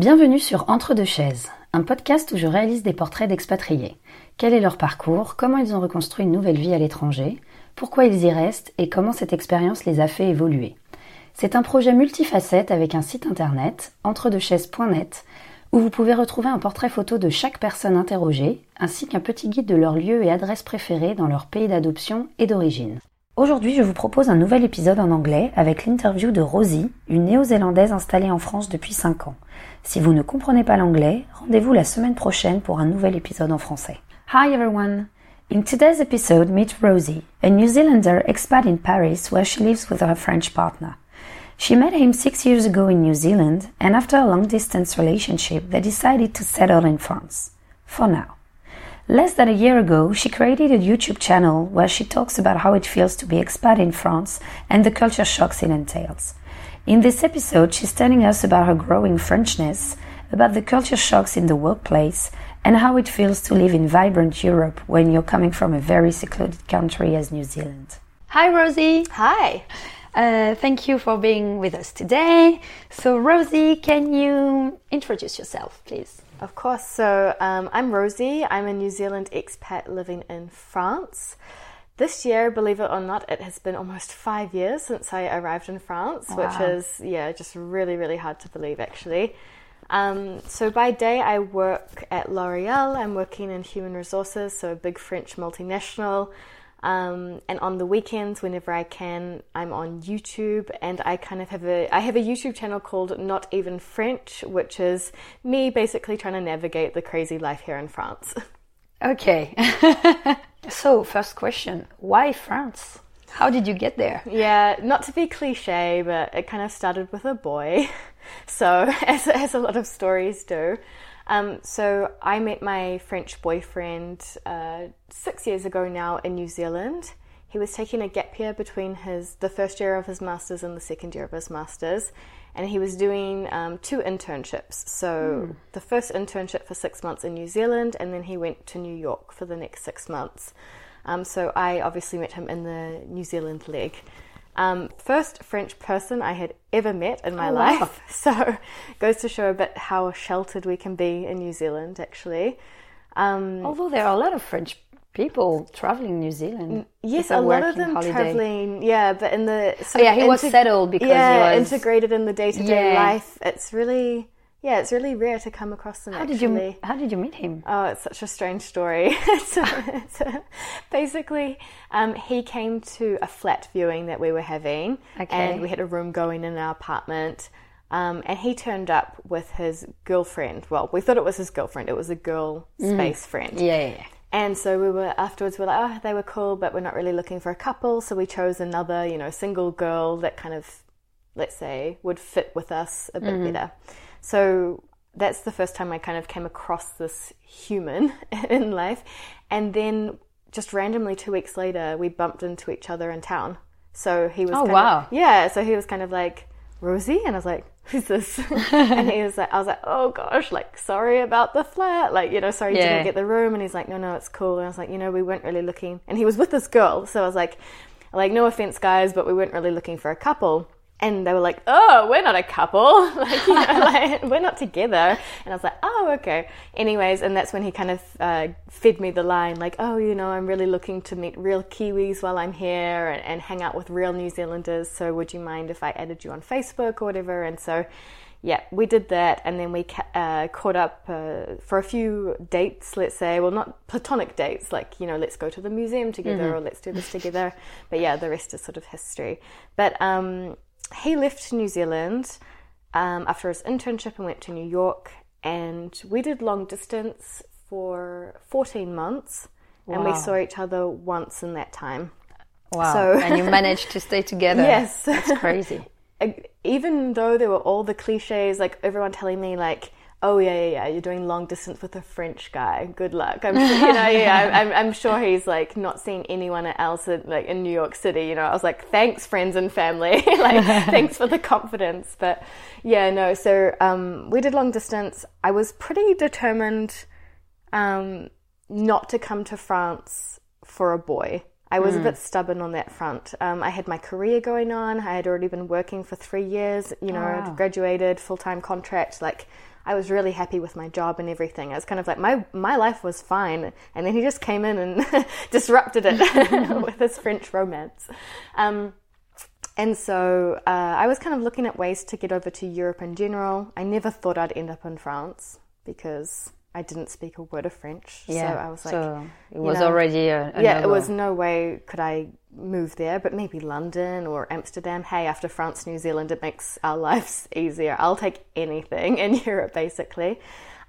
Bienvenue sur Entre deux chaises, un podcast où je réalise des portraits d'expatriés. Quel est leur parcours, comment ils ont reconstruit une nouvelle vie à l'étranger, pourquoi ils y restent? Et comment cette expérience les a fait évoluer? C'est un projet multifacette avec un site internet, entredechaises.net, où vous pouvez retrouver un portrait photo de chaque personne interrogée, ainsi qu'un petit guide de leur lieu et adresse préférée dans leur pays d'adoption et d'origine. Aujourd'hui, je vous propose un nouvel épisode en anglais avec l'interview de Rosie, une néo-zélandaise installée en France depuis 5 ans. Si vous ne comprenez pas l'anglais, rendez-vous la semaine prochaine pour un nouvel épisode en français. Hi everyone! In today's episode, meet Rosie, a New Zealander expat in Paris where she lives with her French partner. She met him six years ago in New Zealand, and after a long distance relationship, they decided to settle in France. For now. Less than a year ago, she created a YouTube channel where she talks about how it feels to be expat in France and the culture shocks it entails. In this episode, she's telling us about her growing Frenchness, about the culture shocks in the workplace, and how it feels to live in vibrant Europe when you're coming from a very secluded country as New Zealand. Hi, Rosie. Hi. Uh, thank you for being with us today. So, Rosie, can you introduce yourself, please? Of course. So, um, I'm Rosie. I'm a New Zealand expat living in France. This year, believe it or not, it has been almost five years since I arrived in France, wow. which is, yeah, just really, really hard to believe actually. Um, so, by day, I work at L'Oreal. I'm working in human resources, so a big French multinational. Um, and on the weekends, whenever I can, I'm on YouTube, and I kind of have a I have a YouTube channel called Not Even French, which is me basically trying to navigate the crazy life here in France. Okay. so first question: Why France? How did you get there? Yeah, not to be cliche, but it kind of started with a boy. So as as a lot of stories do. Um, so I met my French boyfriend uh, six years ago now in New Zealand. He was taking a gap year between his the first year of his masters and the second year of his masters, and he was doing um, two internships. So mm. the first internship for six months in New Zealand, and then he went to New York for the next six months. Um, so I obviously met him in the New Zealand leg. Um, first French person I had ever met in my oh, life. Wow. So goes to show a bit how sheltered we can be in New Zealand, actually. Um, Although there are a lot of French people traveling New Zealand. Yes, a lot of them holiday. traveling. Yeah, but in the oh, yeah, he was settled because yeah, he was integrated in the day to day life. It's really yeah, it's really rare to come across them. How actually. did you How did you meet him? Oh, it's such a strange story. so, so basically, um, he came to a flat viewing that we were having, okay. and we had a room going in our apartment. Um, and he turned up with his girlfriend. Well, we thought it was his girlfriend. It was a girl mm. space friend. Yeah, yeah, yeah. And so we were afterwards. We we're like, oh, they were cool, but we're not really looking for a couple. So we chose another, you know, single girl that kind of, let's say, would fit with us a bit mm-hmm. better. So that's the first time I kind of came across this human in life. And then just randomly two weeks later, we bumped into each other in town. So he was, oh wow, of, yeah. So he was kind of like Rosie, and I was like, who's this? and he was like, I was like, oh gosh, like sorry about the flat, like you know, sorry yeah. you didn't get the room. And he's like, no, no, it's cool. And I was like, you know, we weren't really looking. And he was with this girl, so I was like, like no offense, guys, but we weren't really looking for a couple and they were like, "Oh, we're not a couple, like, you know, like we're not together." And I was like, "Oh, okay." Anyways, and that's when he kind of uh, fed me the line, like, "Oh, you know, I'm really looking to meet real Kiwis while I'm here and, and hang out with real New Zealanders. So would you mind if I added you on Facebook or whatever?" And so, yeah, we did that, and then we uh, caught up uh, for a few dates. Let's say, well, not platonic dates, like you know, let's go to the museum together mm-hmm. or let's do this together. But yeah, the rest is sort of history. But um, he left New Zealand um, after his internship and went to New York. And we did long distance for 14 months. Wow. And we saw each other once in that time. Wow. So, and you managed to stay together. Yes. That's crazy. Even though there were all the cliches, like everyone telling me, like, oh yeah, yeah, yeah, you're doing long distance with a French guy. Good luck. I'm, sure, you know, yeah, I'm, I'm, sure he's like not seen anyone else in, like in New York City. You know, I was like, thanks, friends and family. like, thanks for the confidence. But yeah, no. So um, we did long distance. I was pretty determined um, not to come to France for a boy. I was mm. a hmm. bit stubborn on that front. Um, I had my career going on. I had already been working for three years. You know, wow. graduated, full time contract. Like, I was really happy with my job and everything. I was kind of like my my life was fine, and then he just came in and disrupted it with his French romance. Um, and so uh, I was kind of looking at ways to get over to Europe in general. I never thought I'd end up in France because I didn't speak a word of French. Yeah, so I was like, so it was know, already a, a yeah. It was no way could I move there, but maybe London or Amsterdam. Hey, after France, New Zealand, it makes our lives easier. I'll take anything in Europe, basically.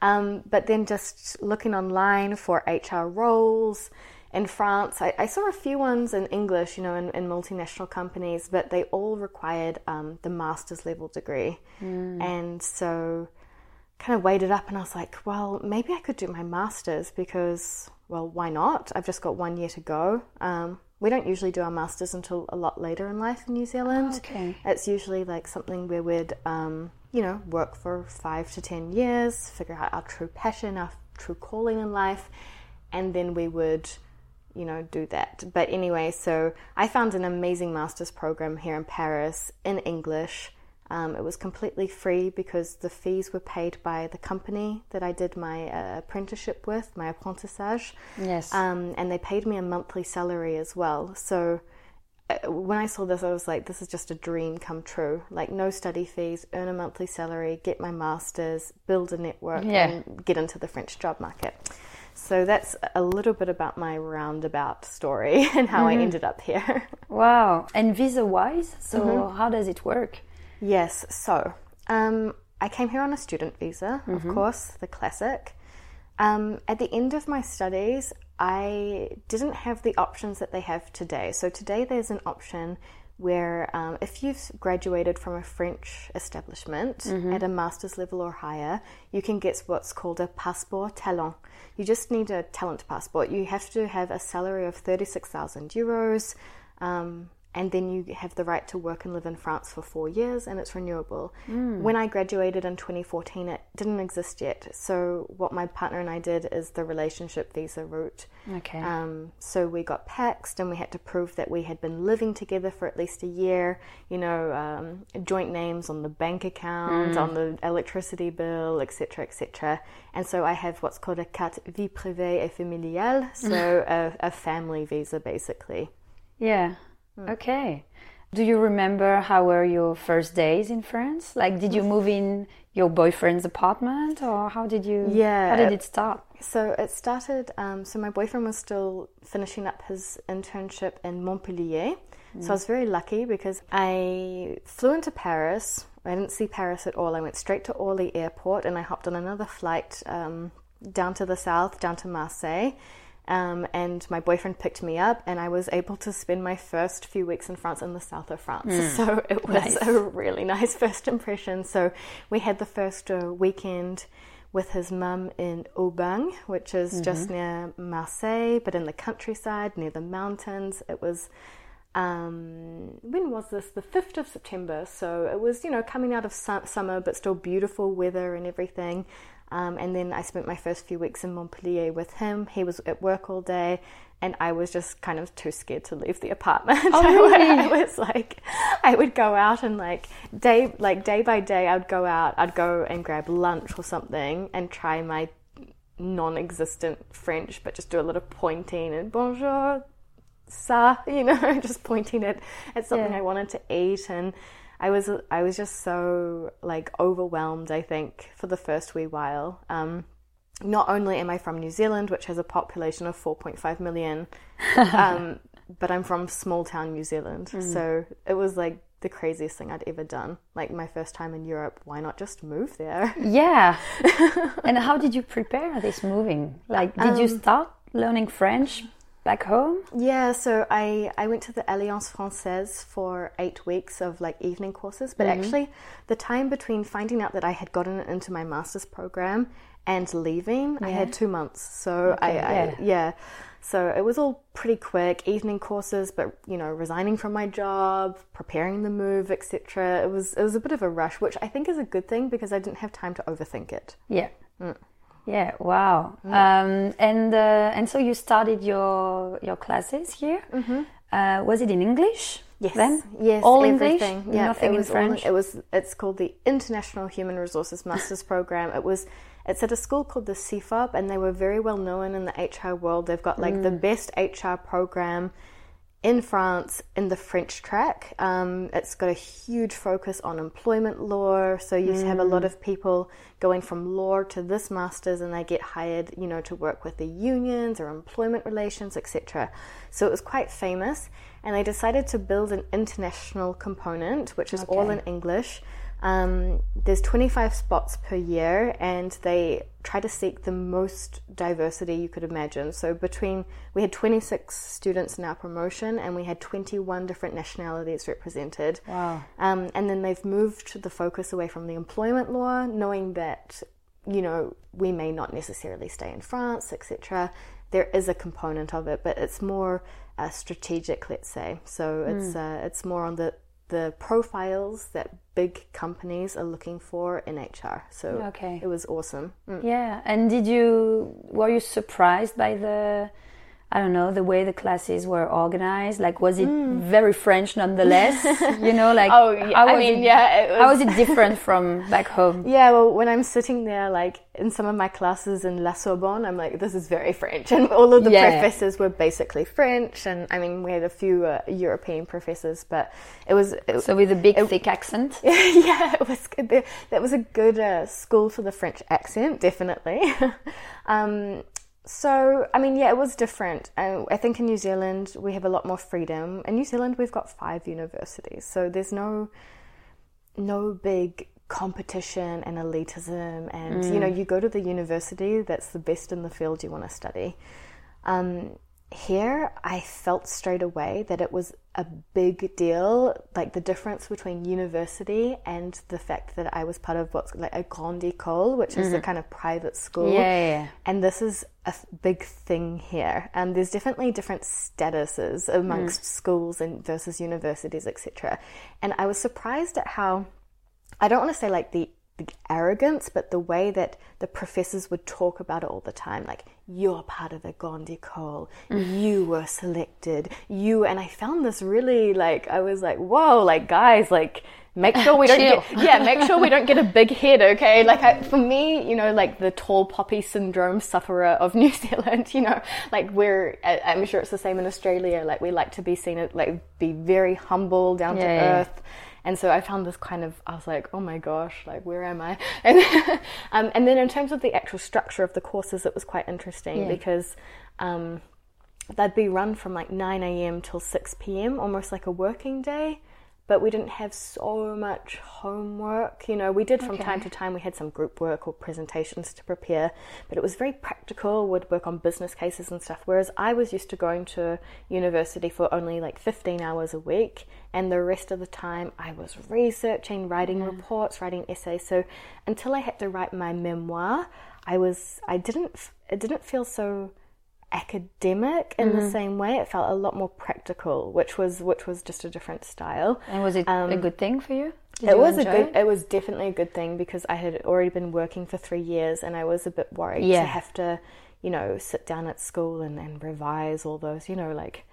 Um, but then just looking online for HR roles in France, I, I, saw a few ones in English, you know, in, in multinational companies, but they all required um, the master's level degree. Mm. And so kind of weighed it up and I was like, well, maybe I could do my master's because, well, why not? I've just got one year to go. Um, we don't usually do our masters until a lot later in life in New Zealand. Oh, okay. It's usually like something where we'd, um, you know, work for five to ten years, figure out our true passion, our true calling in life, and then we would, you know, do that. But anyway, so I found an amazing master's program here in Paris in English um, it was completely free because the fees were paid by the company that I did my uh, apprenticeship with, my apprentissage. Yes. Um, and they paid me a monthly salary as well. So uh, when I saw this, I was like, this is just a dream come true. Like, no study fees, earn a monthly salary, get my master's, build a network, yeah. and get into the French job market. So that's a little bit about my roundabout story and how mm-hmm. I ended up here. Wow. And visa wise, so mm-hmm. how does it work? Yes, so um, I came here on a student visa, mm-hmm. of course, the classic. Um, at the end of my studies, I didn't have the options that they have today. So today there's an option where um, if you've graduated from a French establishment mm-hmm. at a master's level or higher, you can get what's called a passeport talent. You just need a talent passport. You have to have a salary of 36,000 euros. Um, and then you have the right to work and live in France for four years and it's renewable. Mm. When I graduated in 2014, it didn't exist yet. So, what my partner and I did is the relationship visa route. Okay. Um, so, we got paxed and we had to prove that we had been living together for at least a year, you know, um, joint names on the bank account, mm. on the electricity bill, etc., etc. And so, I have what's called a carte vie privée et familiale, so a, a family visa basically. Yeah. Hmm. Okay. Do you remember how were your first days in France? Like, did you move in your boyfriend's apartment, or how did you? Yeah. How did it start? So it started. Um, so my boyfriend was still finishing up his internship in Montpellier. Mm. So I was very lucky because I flew into Paris. I didn't see Paris at all. I went straight to Orly Airport and I hopped on another flight um, down to the south, down to Marseille um, and my boyfriend picked me up, and I was able to spend my first few weeks in France in the south of France. Mm. So it was nice. a really nice first impression. So we had the first uh, weekend with his mum in Aubagne, which is mm-hmm. just near Marseille, but in the countryside, near the mountains. It was um, when was this? The 5th of September. So it was, you know, coming out of su- summer, but still beautiful weather and everything. Um, and then I spent my first few weeks in Montpellier with him. He was at work all day, and I was just kind of too scared to leave the apartment. Oh, really? I was like, I would go out and like day, like day by day, I'd go out. I'd go and grab lunch or something and try my non-existent French, but just do a little pointing and bonjour, ça, you know, just pointing at at something yeah. I wanted to eat and I was I was just so like overwhelmed. I think for the first wee while. Um, not only am I from New Zealand, which has a population of 4.5 million, um, but I'm from small town New Zealand. Mm. So it was like the craziest thing I'd ever done. Like my first time in Europe, why not just move there? Yeah. and how did you prepare this moving? Like, did um, you start learning French back home? Yeah, so I, I went to the Alliance Francaise for eight weeks of like evening courses, but mm-hmm. actually the time between finding out that I had gotten into my master's program and leaving, yeah. I had two months. So okay, I, yeah. I, yeah. So it was all pretty quick, evening courses, but you know, resigning from my job, preparing the move, etc. It was it was a bit of a rush, which I think is a good thing because I didn't have time to overthink it. Yeah. Mm. Yeah, wow. Mm. Um, and uh, and so you started your your classes here. Mm-hmm. Uh, was it in English? Yes, then? yes, All everything. English? Yeah, Nothing it in was all- French? it was. It's called the International Human Resources Masters Program. It was. It's at a school called the CIFFOP, and they were very well known in the HR world. They've got like Mm. the best HR program in France in the French track. Um, it's got a huge focus on employment law, so you have a Mm. lot of people going from law to this masters, and they get hired, you know, to work with the unions or employment relations, etc. So it was quite famous, and they decided to build an international component, which is all in English. Um, there's 25 spots per year, and they try to seek the most diversity you could imagine. So between we had 26 students in our promotion, and we had 21 different nationalities represented. Wow. Um, and then they've moved the focus away from the employment law, knowing that you know we may not necessarily stay in France, etc. There is a component of it, but it's more uh, strategic, let's say. So it's uh, it's more on the the profiles that big companies are looking for in HR. So Okay. it was awesome. Mm. Yeah. And did you were you surprised by the I don't know the way the classes were organized? Like, was it very French nonetheless? you know, like Mm. Oh, yeah, how I was mean, it, yeah, it how was- was it different from back home? Yeah, well, when I'm sitting there, like in some of my classes in La Sorbonne, I'm like, this is very French, and all of the Yeah. professors were basically French, and I mean, we had a few uh, European professors, but it was it, So with a big thick accent. yeah, it was good. That was a good uh, school for the French accent, definitely. um, so, I mean, yeah, it was different. Uh, I think in New Zealand we have a lot more freedom. In New Zealand we've got five universities, so there's no no big competition and elitism. And you know, you go to the university that's the best in the field you want to study. Um, here, I felt straight away that it was a big deal, like the difference between university and the fact that I was part of what's like a grande école, which is the mm-hmm. kind of private school. Yeah, yeah, yeah. And this is a big thing here. And there's definitely different statuses amongst mm. schools and versus universities, etc. And I was surprised at how I don't want to say like the, the arrogance, but the way that the professors would talk about it all the time, like you're part of the Grande École, mm. you were selected, you, and I found this really like I was like, whoa, like guys, like make sure we don't get yeah, make sure we don't get a big head, okay? Like I, for me, you know, like the tall poppy syndrome sufferer of New Zealand, you know, like we're I'm sure it's the same in Australia. Like we like to be seen as like be very humble, down to Yeah, yeah. earth. And so I found this kind of, I was like, oh my gosh, like where am I? And, um, and then in terms of the actual structure of the courses, it was quite interesting Yeah. because um, they'd be run from like 9 a.m. till 6 p.m., almost like a working day. But we didn't have so much homework. You know, we did from Okay. time to time, we had some group work or presentations to prepare, but it was very practical, would work on business cases and stuff. Whereas I was used to going to university for only like 15 hours a week, and the rest of the time I was researching, writing reports, writing essays. So until I had to write my memoir, I was, I didn't, it didn't feel so academic in the mm-hmm. same way it felt a lot more practical which was which was just a different style And was it a um, good thing for you? Did it you was a good it? it was definitely a good thing because i had already been working for three years and i was a bit worried Yeah. to have to you know sit down at school and, and revise all those you know like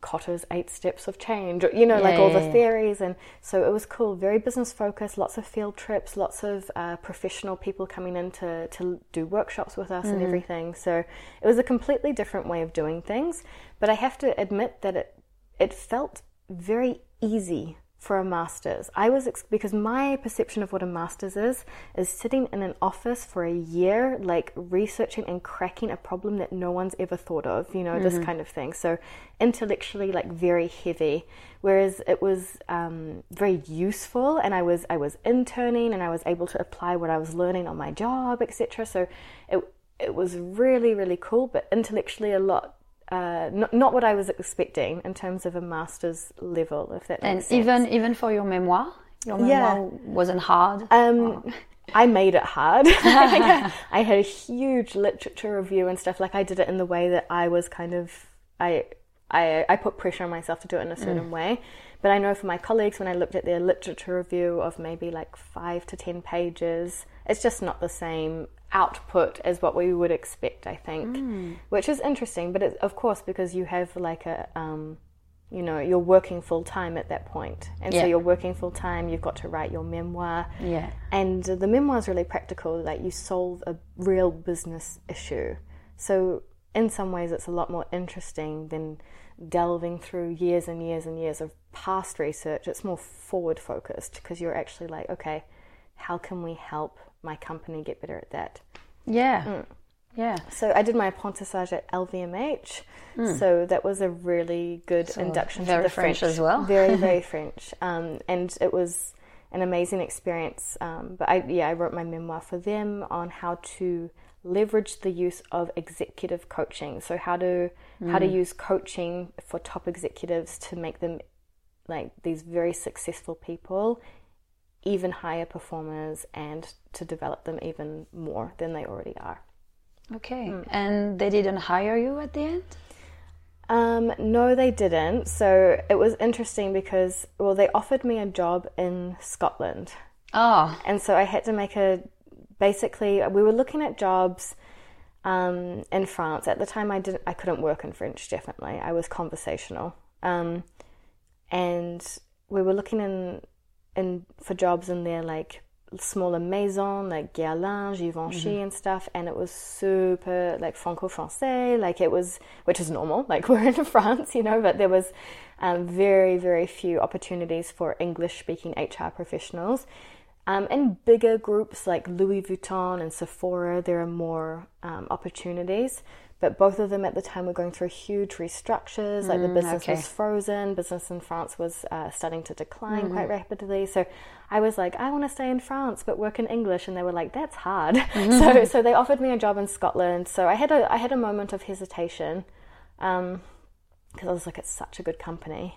Kotter's eight steps of change, you know, like all yeah, the yeah. theories. And so it was cool, very business focused, lots of field trips, lots of uh, professional people coming in to, to do workshops with us Mm-hmm. and everything. So it was a completely different way of doing things. But I have to admit that it, it felt very easy for a master's. I was, ex- because my perception of what a master's is, is sitting in an office for a year, like researching and cracking a problem that no one's ever thought of, you know, this kind of thing. So intellectually, like very heavy. Whereas it was um, very useful, and I was I was interning, and I was able to apply what I was learning on my job, etc. So it it was really really cool, but intellectually a lot uh, not, not what I was expecting in terms of a master's level, if that And makes sense. even even for your memoir, your Yeah. memoir wasn't hard. Um, I made it hard. I had a huge literature review and stuff. Like I did it in the way that I was kind of I I I put pressure on myself to do it in a certain way. But I know for my colleagues, when I looked at their literature review of maybe like five to ten pages, it's just not the same output as what we would expect. I think, which is interesting. But it's, of course, because you have like a um, you know you're working full time at that point. point and Yeah. so you're working full time you've got to write your memoir Yeah. and the memoir is really practical like you solve a real business issue so in some ways it's a lot more interesting than delving through years and years and years of past research it's more forward focused because you're actually like okay how can we help my company get better at that Yeah. Mm. Yeah. so I did my apprentissage at LVMH. So that was a really good induction Hmm. very to the French French, as well. Very, very French. Um, and it was an amazing experience. Um, but I, yeah, I wrote my memoir for them on how to leverage the use of executive coaching. So how to how Hmm. to use coaching for top executives to make them like these very successful people even higher performers and to develop them even more than they already are. Okay. Hmm. And they didn't hire you at the end? Um, no, they didn't. So it was interesting because, well, they offered me a job in Scotland. Oh. And so I had to make a basically, we were looking at jobs um, in France. At the time, I, didn't, I couldn't work in French, definitely. I was conversational. Um, and we were looking in, in for jobs in their like smaller maison like Guerlain, Givenchy and stuff. And it was super like franco-français. Like it was which is normal. Like we're in France you know but there was um, very very few opportunities for English speaking HR professionals um, in bigger groups like Louis Vuitton and Sephora there are more um, opportunities but both of them at the time were going through huge restructures like the business okay. was frozen. Business in France was uh, starting to decline quite rapidly. So I was like, I want to stay in France but work in English, and they were like, that's hard. so so they offered me a job in Scotland. So I had a I had a moment of hesitation because I was like, it's such a good company,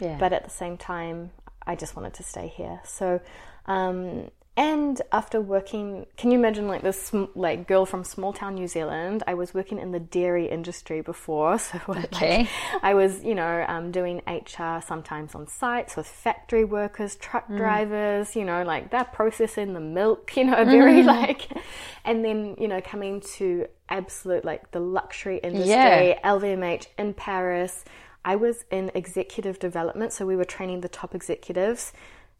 Yeah. but at the same time, I just wanted to stay here. So. Um, and after working, can you imagine like this like girl from small town New Zealand? I was working in the dairy industry before, so like, I was, you know, um, doing HR sometimes on sites with factory workers, truck drivers, you know, like they're processing the milk, you know, very like, and then, you know, coming to absolute like the luxury industry, Yeah. LVMH in Paris. I was in executive development, so we were training the top executives.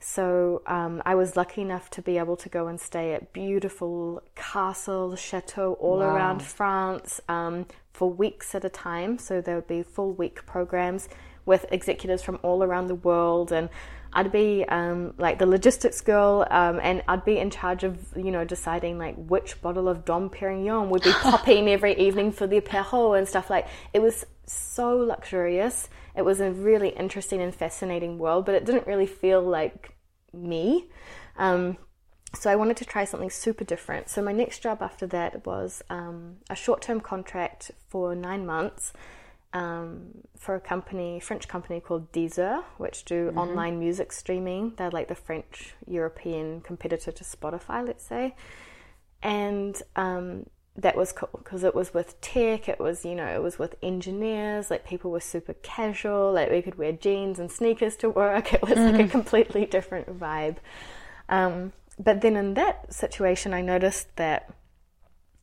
So um, I was lucky enough to be able to go and stay at beautiful castles, chateaux all Wow. around France um, for weeks at a time. So there would be full week programs with executives from all around the world, and I'd be um, like the logistics girl, um, and I'd be in charge of you know deciding like which bottle of Dom Perignon would be popping every evening for the apéro and stuff like. It was so luxurious. It was a really interesting and fascinating world, but it didn't really feel like me. Um, so I wanted to try something super different. So my next job after that was um, a short-term contract for nine months um, for a company, French company called Deezer, which do online music streaming. They're like the French European competitor to Spotify, let's say. And um, that was cool because it was with tech. It was you know it was with engineers. Like people were super casual. Like we could wear jeans and sneakers to work. It was like a completely different vibe. Um, but then in that situation, I noticed that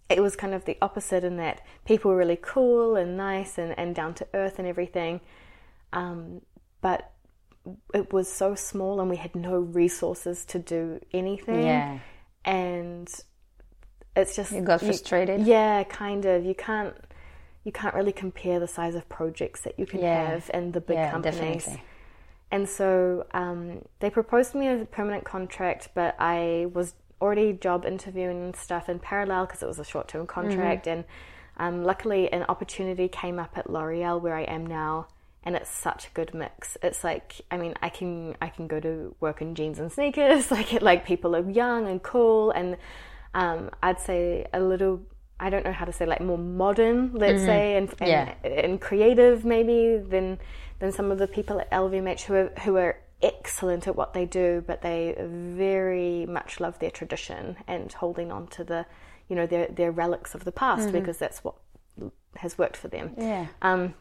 it was kind of the opposite in that people were really cool and nice and, and down to earth and everything. Um, but it was so small and we had no resources to do anything. Yeah. And it's just You got frustrated? yeah, kind of. You can't you can't really compare the size of projects that you can Yeah. have in the big Yeah, companies. definitely. And so um, they proposed me a permanent contract, but I was already job interviewing and stuff in parallel because it was a short term contract. And um, luckily, an opportunity came up at L'Oreal where I am now, and it's such a good mix. It's like I mean, I can I can go to work in jeans and sneakers. Like it, like people are young and cool, and um, I'd say a little. I don't know how to say like more modern, let's say, and, and Yeah. and creative maybe than than some of the people at LVMH who are who are excellent at what they do, but they very much love their tradition and holding on to the you know their their relics of the past because that's what has worked for them. Yeah. Um,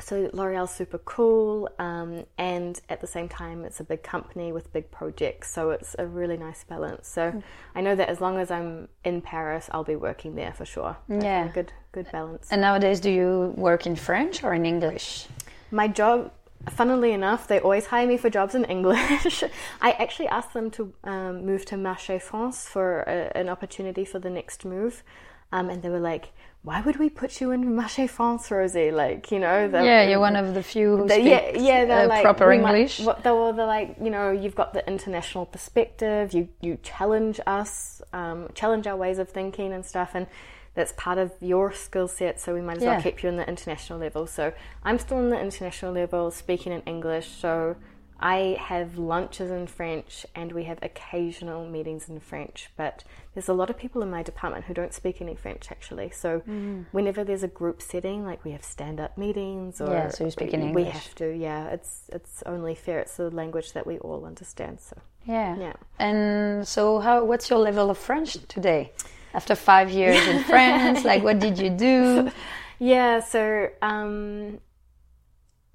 so L'Oreal's super cool, um, and at the same time, it's a big company with big projects, so it's a really nice balance. So I know that as long as I'm in Paris, I'll be working there for sure. Yeah. good good balance. And nowadays, do you work in French or in English? My job, funnily enough, they always hire me for jobs in English. I actually asked them to um, move to Marché France for a, an opportunity for the next move. Um, and they were like, why would we put you in Marché France, Rosie? Like, you know, the, yeah, you're one of the few who the, yeah, yeah, they're uh, like, proper English. Might, they were like, you know, you've got the international perspective. You you challenge us, um, challenge our ways of thinking and stuff, and that's part of your skill set, so we might as yeah. well keep you in the international level. So I'm still in the international level, speaking in English. So I have lunches in French and we have occasional meetings in French, but there's a lot of people in my department who don't speak any French actually. So mm. whenever there's a group setting, like we have stand-up meetings, or yeah, so you speak in English. We have to, yeah. It's it's only fair. It's the language that we all understand. So yeah, yeah. And so, how? What's your level of French today? after five years in France? like, what did you do? Yeah, so um,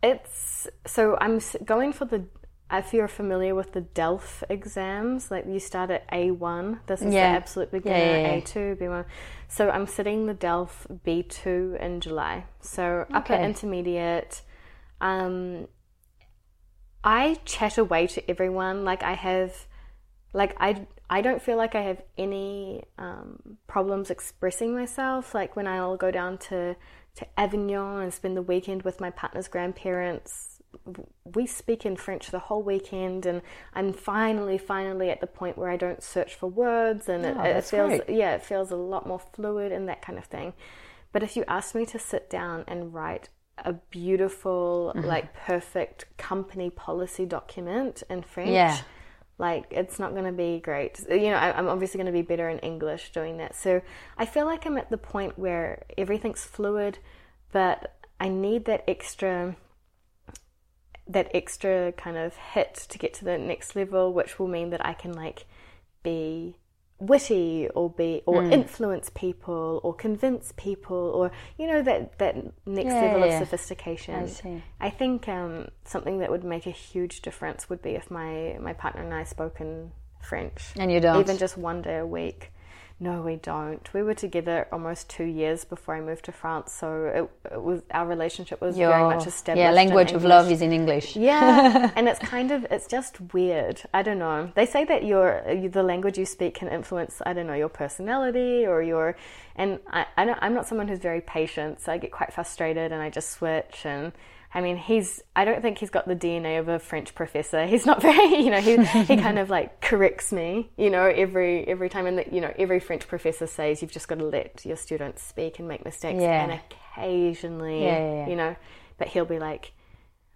it's so I'm going for the. If you're familiar with the DELF exams, like you start at A1, this is yeah. the absolute beginner, yeah, yeah, A2, B1. So I'm sitting the DELF B2 in July. So upper okay. intermediate. Um, I chat away to everyone. Like I have, like I I don't feel like I have any um, problems expressing myself. Like when I'll go down to, to Avignon and spend the weekend with my partner's grandparents, we speak in French the whole weekend, and I'm finally, finally at the point where I don't search for words, and oh, it, it feels, great. yeah, it feels a lot more fluid and that kind of thing. But if you ask me to sit down and write a beautiful, mm-hmm. like perfect company policy document in French, yeah like it's not going to be great. You know I, am obviously going to be better in english doing that. So i feel like i'm at the point where everything's fluid but i need that extra that extra kind of hit to get to the next level which will mean that i can like be witty or be or mm. influence people or convince people or you know that that next yeah, level yeah. of sophistication I. I think um, something that would make a huge difference would be if my my partner and I spoke in French and you don't even just one day a week no, we don't. We were together almost two years before I moved to France, so it, it was our relationship was Your, very much established. Yeah, language of love is in English. Yeah, and it's kind of it's just weird. I don't know. They say that your the language you speak can influence I don't know your personality or your, and I, I don't, I'm not someone who's very patient, so I get quite frustrated and I just switch and I mean, he's, I don't think he's got the DNA of a French professor. He's not very, you know, he, he kind of like corrects me, you know, every, every time. And, you know, every French professor says you've just got to let your students speak and make mistakes. Yeah. And occasionally, yeah, yeah. you know, but he'll be like,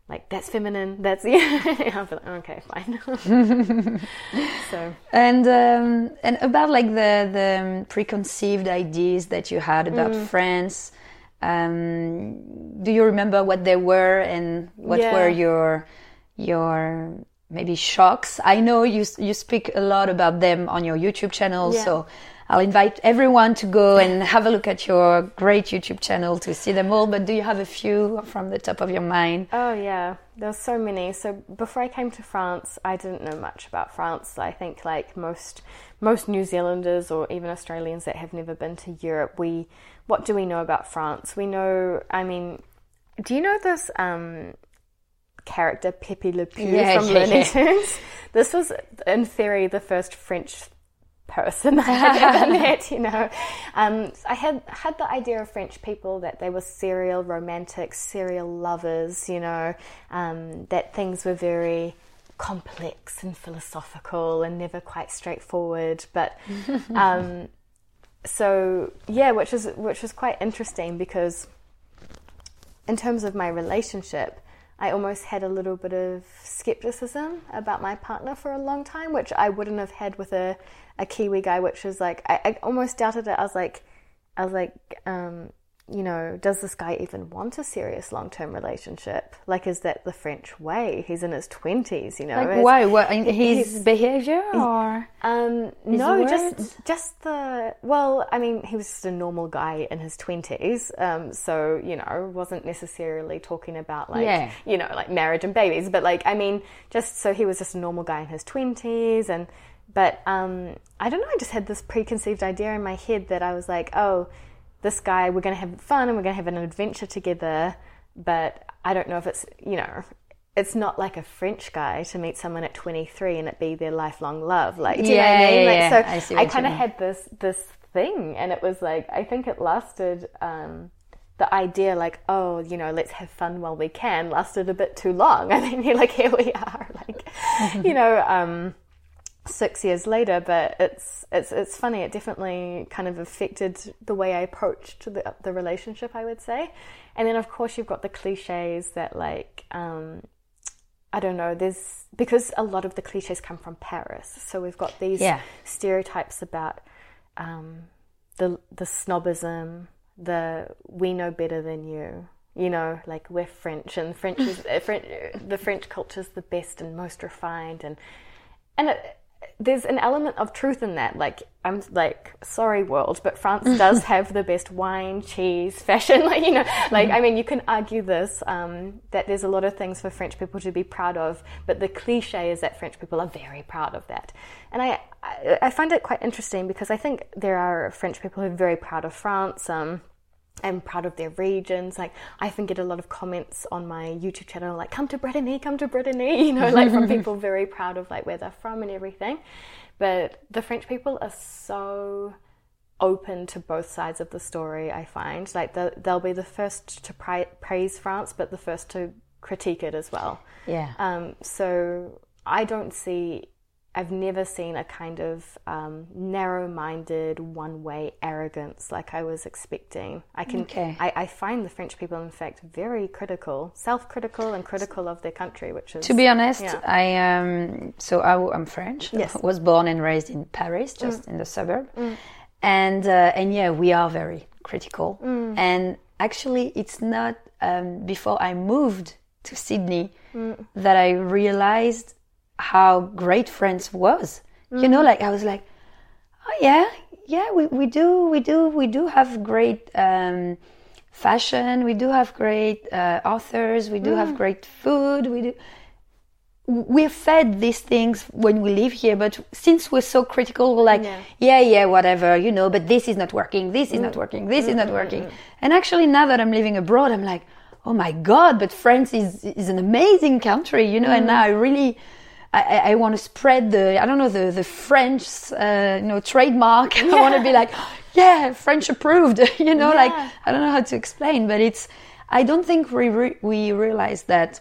like that's feminine. That's yeah. I'll be like, okay, fine. so and um, and about like the the preconceived ideas that you had about mm. France. Um, do you remember what they were and what yeah. were your your maybe shocks? I know you you speak a lot about them on your YouTube channel, yeah. so I'll invite everyone to go and have a look at your great YouTube channel to see them all. But do you have a few from the top of your mind? Oh yeah, there's so many. So before I came to France, I didn't know much about France. I think like most most New Zealanders or even Australians that have never been to Europe, we what do we know about France? We know, I mean, do you know this um, character Pepe Le Pew yeah, from yeah, Looney Tunes? This was, in theory, the first French person I had ever met. You know, um, I had had the idea of French people that they were serial romantics, serial lovers. You know, um, that things were very complex and philosophical and never quite straightforward. But um, so yeah, which is which was quite interesting because in terms of my relationship, I almost had a little bit of skepticism about my partner for a long time, which I wouldn't have had with a, a Kiwi guy, which was like I, I almost doubted it. I was like I was like, um, you know, does this guy even want a serious long term relationship? Like, is that the French way? He's in his twenties, you know. Like, why? What his, his behavior or? Um, no, words? just just the. Well, I mean, he was just a normal guy in his twenties, um, so you know, wasn't necessarily talking about like yeah. you know, like marriage and babies, but like, I mean, just so he was just a normal guy in his twenties, and but um, I don't know. I just had this preconceived idea in my head that I was like, oh this guy, we're going to have fun and we're going to have an adventure together, but I don't know if it's, you know, it's not like a French guy to meet someone at 23 and it be their lifelong love. Like, do you Yeah, know what I mean? like, yeah. so I I, kind of had this this thing, and it was like I think it lasted. Um, the idea, like, oh, you know, let's have fun while we can, lasted a bit too long. And then you're like, here we are, like, you know, um, six years later. But it's it's it's funny. It definitely kind of affected the way I approached the the relationship. I would say, and then of course you've got the cliches that like. Um, I don't know. There's because a lot of the cliches come from Paris, so we've got these Yeah. stereotypes about um, the the snobism, the we know better than you. You know, like we're French, and French is French, the French culture is the best and most refined, and and it, there's an element of truth in that. Like I'm like sorry, world, but France does have the best wine, cheese, fashion. Like you know, like I mean, you can argue this um, that there's a lot of things for French people to be proud of, but the cliche is that French people are very proud of that, and I I, I find it quite interesting because I think there are French people who are very proud of France. Um, and proud of their regions. Like I often get a lot of comments on my YouTube channel, like "Come to Brittany, come to Brittany," you know, like from people very proud of like where they're from and everything. But the French people are so open to both sides of the story. I find like they'll, they'll be the first to pri- praise France, but the first to critique it as well. Yeah. Um, so I don't see. I've never seen a kind of um, narrow-minded, one-way arrogance like I was expecting. I can. Okay. I, I find the French people, in fact, very critical, self-critical, and critical of their country, which is To be honest, Yeah. I um so I, am French. Yes. Mm. I was born and raised in Paris, just in the suburb, and uh, and yeah, we are very critical. Mm. And actually, it's not um, before I moved to Sydney Mm. that I realized how great France was. You Mm. know, like I was like, oh yeah, yeah, we, we do, we do, we do have great um, fashion. We do have great uh, authors. We do Mm. have great food. We do. We're fed these things when we live here, but since we're so critical, we're like, Yeah. yeah, yeah, whatever, you know. But this is not working. This is not Mm. working. This is not working. And actually, now that I'm living abroad, I'm like, oh my god! But France is is an amazing country, you know. And Mm. now I really. I, I- want to spread the I don't know the the French uh, you know trademark. I want to be like, yeah, French approved. you know, like I don't know how to explain, but it's. I don't think we re- we realize that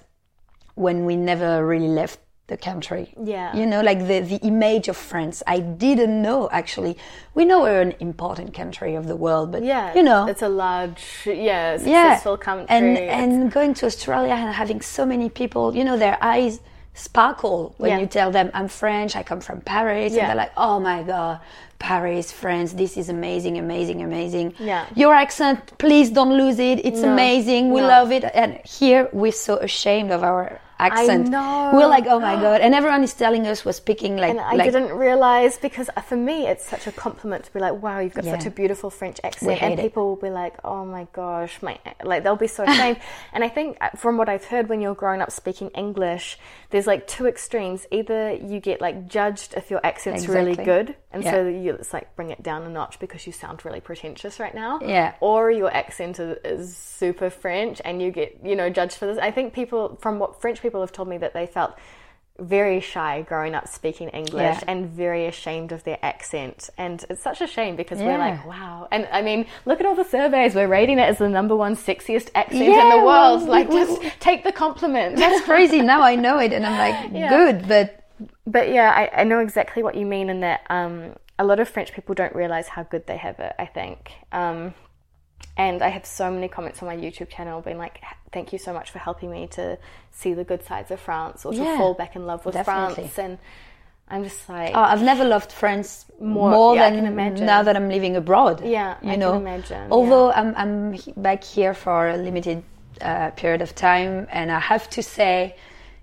when we never really left the country. Yeah. You know, like the the image of France. I didn't know actually. We know we're an important country of the world, but yeah, you know, it's a large, yeah, yeah. successful country. And and going to Australia and having so many people, you know, their eyes sparkle when Yeah. you tell them I'm French, I come from Paris, Yeah. and they're like, oh my god, Paris, France, this is amazing, amazing, amazing. Yeah. Your accent, please don't lose it. It's No, amazing. We no. love it. And here we're so ashamed of our accent. know. We're like, oh my god, and everyone is telling us we're speaking like And I like didn't realize because uh, for me it's such a compliment to be like, wow, you've got Yeah. such a beautiful French accent, and it. people will be like, oh my gosh, my like they'll be so ashamed. and I think uh, from what I've heard, when you're growing up speaking English, there's like two extremes. Either you get like judged if your accent's really good, and so you it's like bring it down a notch because you sound really pretentious right now. Yeah. Or your accent is, is super French, and you get you know judged for this. I think people from what French people have told me that they felt very shy growing up speaking English Yeah. and very ashamed of their accent. And it's such a shame because Yeah. we're like, wow. And I mean, look at all the surveys. We're rating it as the number one sexiest accent in the world. well, like, just take the compliment. that's crazy. now I know it, and I'm like, Yeah. good, but but yeah, I, I know exactly what you mean in that um, a lot of French people don't realize how good they have it, I think. Um, and I have so many comments on my YouTube channel being like, thank you so much for helping me to see the good sides of France or to Yeah, fall back in love with definitely. France. And I'm just like, Oh, I've never loved France more, More- yeah, I than can imagine. now that I'm living abroad. Yeah, you I can know. imagine, Although I'm I'm back here for a limited uh, period of time, and I have to say,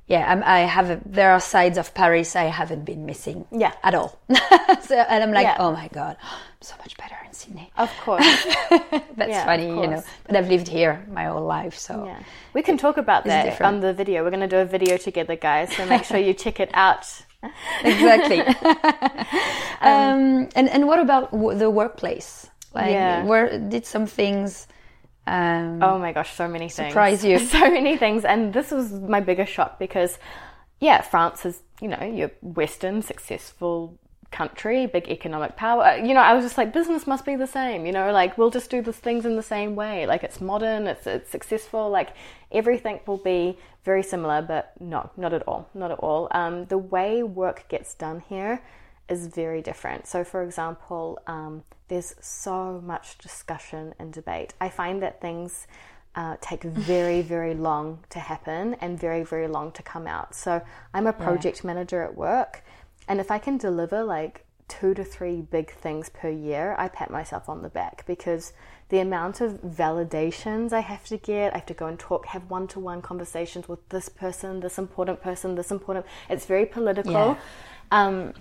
yeah, I'm, I have. A, there are sides of Paris I haven't been missing. Yeah. at all. so, and I'm like, Yeah. oh my god, so much better in Sydney. of course. That's yeah, funny, you know. But I've lived here my whole life, so Yeah. We can talk about that different. on the video. We're going to do a video together, guys. So make sure you check it out. exactly. um, and and what about w- the workplace? Like, Yeah. where did some things um, oh my gosh, so many things. Surprise you. So many things. And this was my biggest shock because, yeah, France is, you know, your Western, successful country, big economic power. You know, I was just like, business must be the same. You know, like we'll just do these things in the same way. Like it's modern, it's it's successful. Like everything will be very similar, but no, not at all, not at all. Um, the way work gets done here is very different. So, for example, um, there's so much discussion and debate. I find that things. Uh, take very, very long to happen and very, very long to come out. So, I'm a project yeah. manager at work, and if I can deliver like two to three big things per year, I pat myself on the back because the amount of validations I have to get, I have to go and talk, have one to one conversations with this person, this important person, this important. It's very political. Yeah. Um,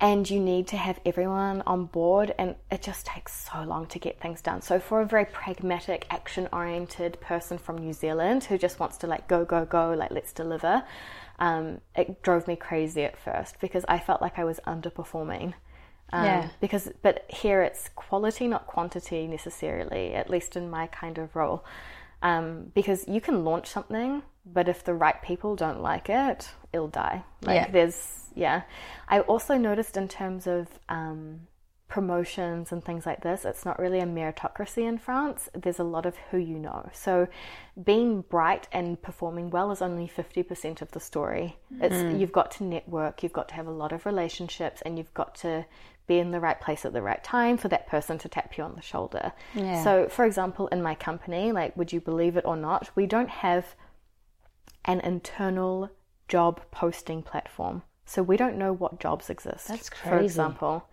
and you need to have everyone on board, and it just takes so long to get things done. So, for a very pragmatic, action oriented person from New Zealand who just wants to like go, go, go, like let's deliver, um, it drove me crazy at first because I felt like I was underperforming. Um, yeah. Because, but here it's quality, not quantity necessarily, at least in my kind of role. Um, because you can launch something, but if the right people don't like it, it'll die. Like yeah. there's, yeah. I also noticed in terms of um, promotions and things like this, it's not really a meritocracy in France. There's a lot of who you know. So being bright and performing well is only 50% of the story. It's mm. you've got to network, you've got to have a lot of relationships and you've got to be in the right place at the right time for that person to tap you on the shoulder. Yeah. So for example, in my company, like would you believe it or not, we don't have an internal job posting platform. So we don't know what jobs exist. That's crazy. For example.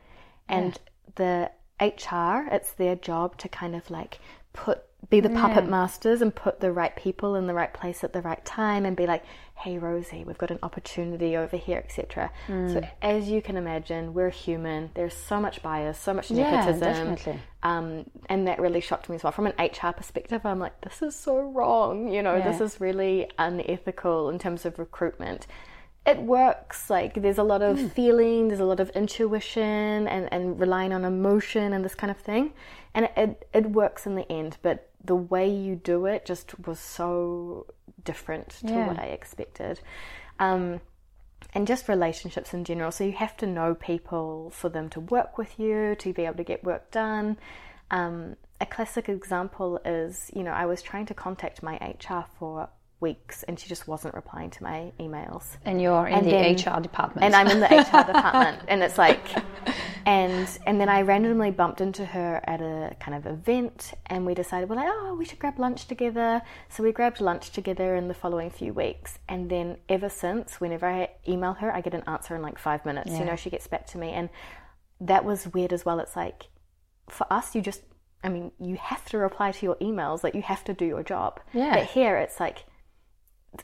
And the HR, it's their job to kind of like put be the puppet masters and put the right people in the right place at the right time and be like, hey Rosie, we've got an opportunity over here, etc. Mm. So as you can imagine, we're human. There's so much bias, so much nepotism. Yeah. Um, and that really shocked me as well. From an HR perspective, I'm like, this is so wrong. You know, yeah. this is really unethical in terms of recruitment it works. Like there's a lot of mm. feeling, there's a lot of intuition, and, and relying on emotion and this kind of thing, and it, it, it works in the end. But the way you do it just was so different to yeah. what I expected. Um, and just relationships in general. So you have to know people for them to work with you, to be able to get work done. Um, a classic example is, you know, I was trying to contact my HR for weeks and she just wasn't replying to my emails. And you're in and the then, HR department. And I'm in the HR department and it's like and and then I randomly bumped into her at a kind of event and we decided we're like, oh, we should grab lunch together. So we grabbed lunch together in the following few weeks and then ever since whenever I email her I get an answer in like five minutes. Yeah. You know, she gets back to me and that was weird as well. It's like for us you just I mean, you have to reply to your emails, like you have to do your job. Yeah. But here it's like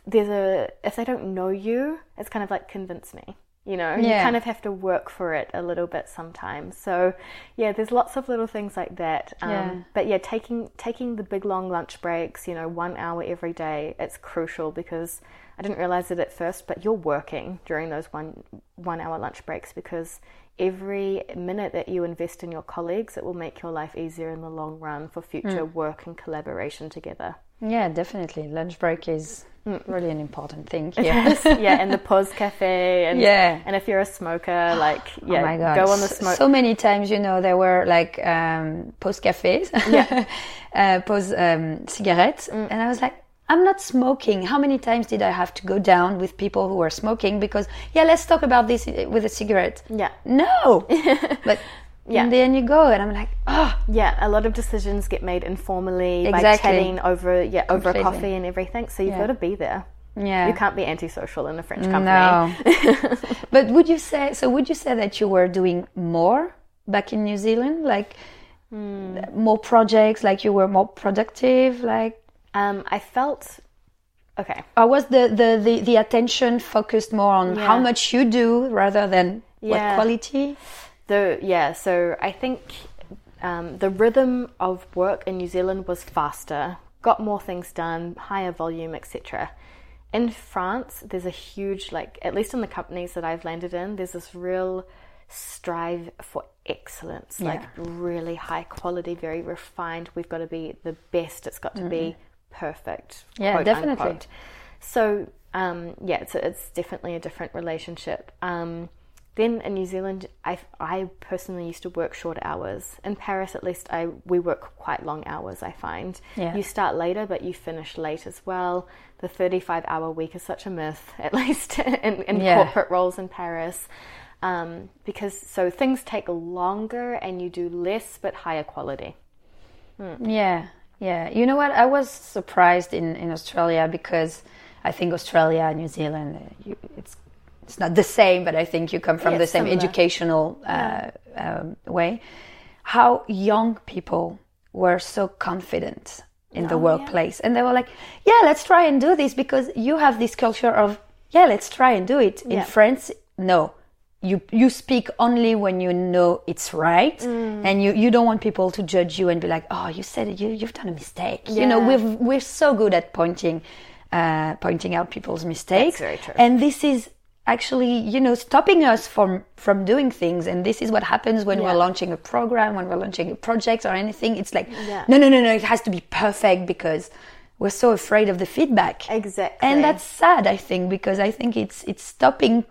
there's a if they don't know you, it's kind of like convince me. You know, yeah. you kind of have to work for it a little bit sometimes. So, yeah, there's lots of little things like that. Um, yeah. But yeah, taking taking the big long lunch breaks, you know, one hour every day, it's crucial because I didn't realize it at first, but you're working during those one one hour lunch breaks because every minute that you invest in your colleagues, it will make your life easier in the long run for future mm. work and collaboration together. Yeah, definitely. Lunch break is mm. really an important thing here. yeah, and the pause cafe, and yeah, and if you're a smoker, like oh yeah, oh my God. go on the smoke. So many times, you know, there were like um, pause cafes, yeah, uh, pause um, cigarettes, mm. and I was like, I'm not smoking. How many times did I have to go down with people who were smoking because, yeah, let's talk about this with a cigarette? Yeah. No. but yeah. And then you go, and I'm like, oh. Yeah, a lot of decisions get made informally exactly. by chatting over, yeah, over Completely. coffee and everything. So you've yeah. got to be there. Yeah. You can't be antisocial in a French company. No. but would you say, so would you say that you were doing more back in New Zealand? Like mm. more projects, like you were more productive? Like, um, I felt okay. Or was the, the, the, the attention focused more on yeah. how much you do rather than yeah. what quality? The yeah, so I think um, the rhythm of work in New Zealand was faster, got more things done, higher volume, etc. In France, there's a huge like at least in the companies that I've landed in, there's this real strive for excellence, yeah. like really high quality, very refined. We've got to be the best. It's got to mm-hmm. be perfect. Yeah, definitely. Unquote. So um, yeah, it's, it's definitely a different relationship. Um, then in New Zealand, I, I personally used to work short hours. In Paris, at least, I we work quite long hours. I find yeah. you start later, but you finish late as well. The thirty-five hour week is such a myth, at least in, in yeah. corporate roles in Paris, um, because so things take longer and you do less but higher quality. Hmm. Yeah, yeah. You know what? I was surprised in in Australia because I think Australia, and New Zealand, you, it's it's not the same, but I think you come from yeah, the same similar. educational uh, um, way. How young people were so confident in oh, the workplace, yeah. and they were like, "Yeah, let's try and do this," because you have this culture of, "Yeah, let's try and do it." In France, no, you you speak only when you know it's right mm. and you you don't want people to judge you and be like oh you said it you you've done a mistake yeah. you know we're we're so good at pointing uh, pointing out people's mistakes and this is actually you know stopping us from from doing things and this is what happens when yeah. we're launching a program when we're launching a project or anything it's like yeah. no no no no it has to be perfect because we're so afraid of the feedback exactly and that's sad i think because i think it's it's stopping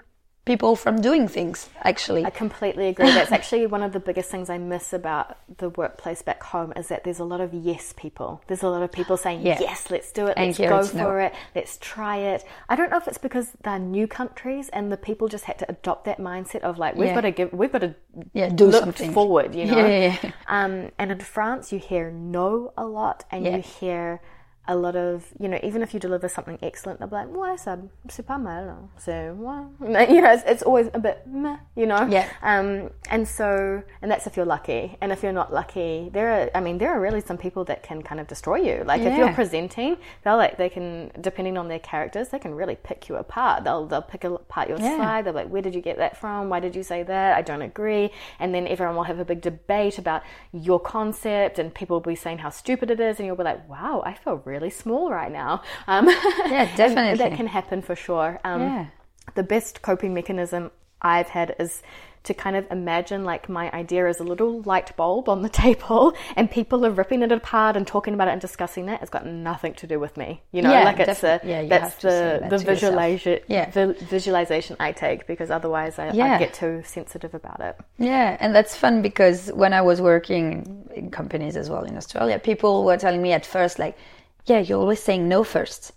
people from doing things actually. I completely agree. That's actually one of the biggest things i miss about the workplace back home is that there's a lot of yes people. There's a lot of people saying yeah. yes let's do it. And let's go for no. it. Let's try it. I don't know if it's because they're new countries and the people just had to adopt that mindset of like we've yeah. got to give we've got to yeah do look something. forward you know? Yeah, um, and in france you hear no a lot and you hear a lot of, you know, even if you deliver something excellent, they'll be like, ouais, ça, c'est pas mal. So, ouais. You know, it's, it's always a bit meh, you know? Yeah. Um, and so, and that's if you're lucky. And if you're not lucky, there are, I mean, there are really some people that can kind of destroy you. Like, yeah. if you're presenting, they'll like, they can, depending on their characters, they can really pick you apart. They'll, they'll pick apart your yeah. slide. They're like, where did you get that from? Why did you say that? I don't agree. And then everyone will have a big debate about your concept, and people will be saying how stupid it is. And you'll be like, wow, I feel really really small right now. Um, yeah, definitely. that can happen for sure. Um, yeah. The best coping mechanism I've had is to kind of imagine like my idea is a little light bulb on the table and people are ripping it apart and talking about it and discussing that. It's got nothing to do with me. You know, yeah, like it's a, yeah, that's the, that the visualization, yeah. the visualization I take because otherwise I, yeah. I get too sensitive about it. Yeah. And that's fun because when I was working in companies as well in Australia, people were telling me at first like, yeah, you're always saying no first.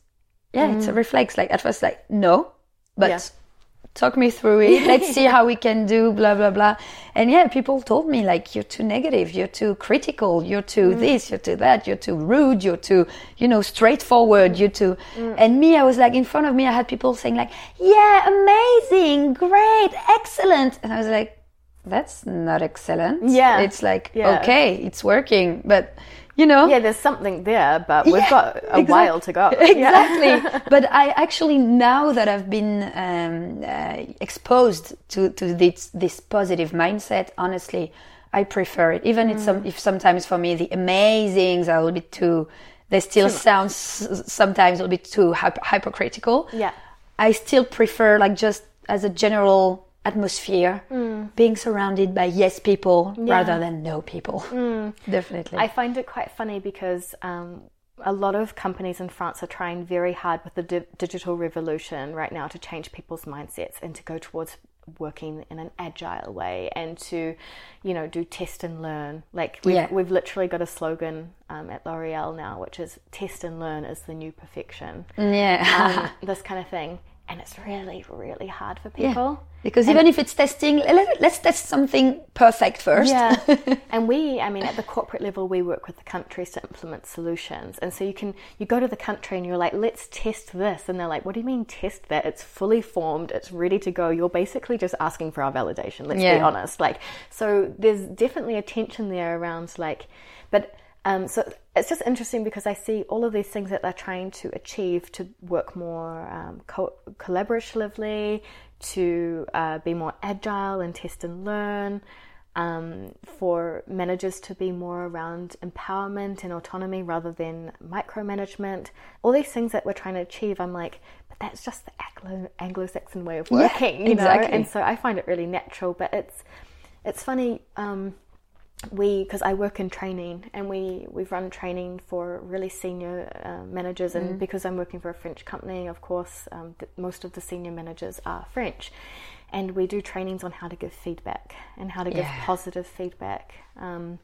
Yeah, mm. it's a mm. reflex. Like at first, like no, but yeah. talk me through it. Let's see how we can do blah blah blah. And yeah, people told me like you're too negative, you're too critical, you're too mm. this, you're too that, you're too rude, you're too you know straightforward, you're too. Mm. And me, I was like in front of me, I had people saying like, yeah, amazing, great, excellent, and I was like, that's not excellent. Yeah, it's like yeah. okay, it's working, but you know? Yeah there's something there but we've yeah, got a exactly. while to go. Exactly. But i actually now that i've been um, uh, exposed to, to this, this positive mindset honestly i prefer it. Even mm. if, some, if sometimes for me the amazings are a little bit too they still sound sometimes a little bit too hypocritical. Yeah. I still prefer like just as a general atmosphere, mm. being surrounded by yes people yeah. rather than no people. Mm. Definitely. I find it quite funny because um, a lot of companies in France are trying very hard with the di- digital revolution right now to change people's mindsets and to go towards working in an agile way and to you know do test and learn like we've, yeah. we've literally got a slogan um, at l'oreal now which is test and learn is the new perfection yeah um, this kind of thing and it's really really hard for people. yeah. because and even if it's testing let's test something perfect first. Yeah. And we i mean at the corporate level we work with the countries to implement solutions. And so you can you go to the country and you're like let's test this. And they're like what do you mean test that? It's fully formed. It's ready to go. You're basically just asking for our validation. Let's yeah. be honest. Like so there's definitely a tension there around like but um, so it's just interesting because I see all of these things that they're trying to achieve to work more um, co- collaboratively, to uh, be more agile and test and learn, um, for managers to be more around empowerment and autonomy rather than micromanagement. All these things that we're trying to achieve, I'm like, but that's just the Anglo- Anglo-Saxon way of working, yeah, you know. Exactly. And so I find it really natural, but it's it's funny. Um, we because I work in training and we we've run training for really senior uh, managers and mm. because I'm working for a French company of course um, th- most of the senior managers are French. And we do trainings on how to give feedback and how to give positive feedback. Um,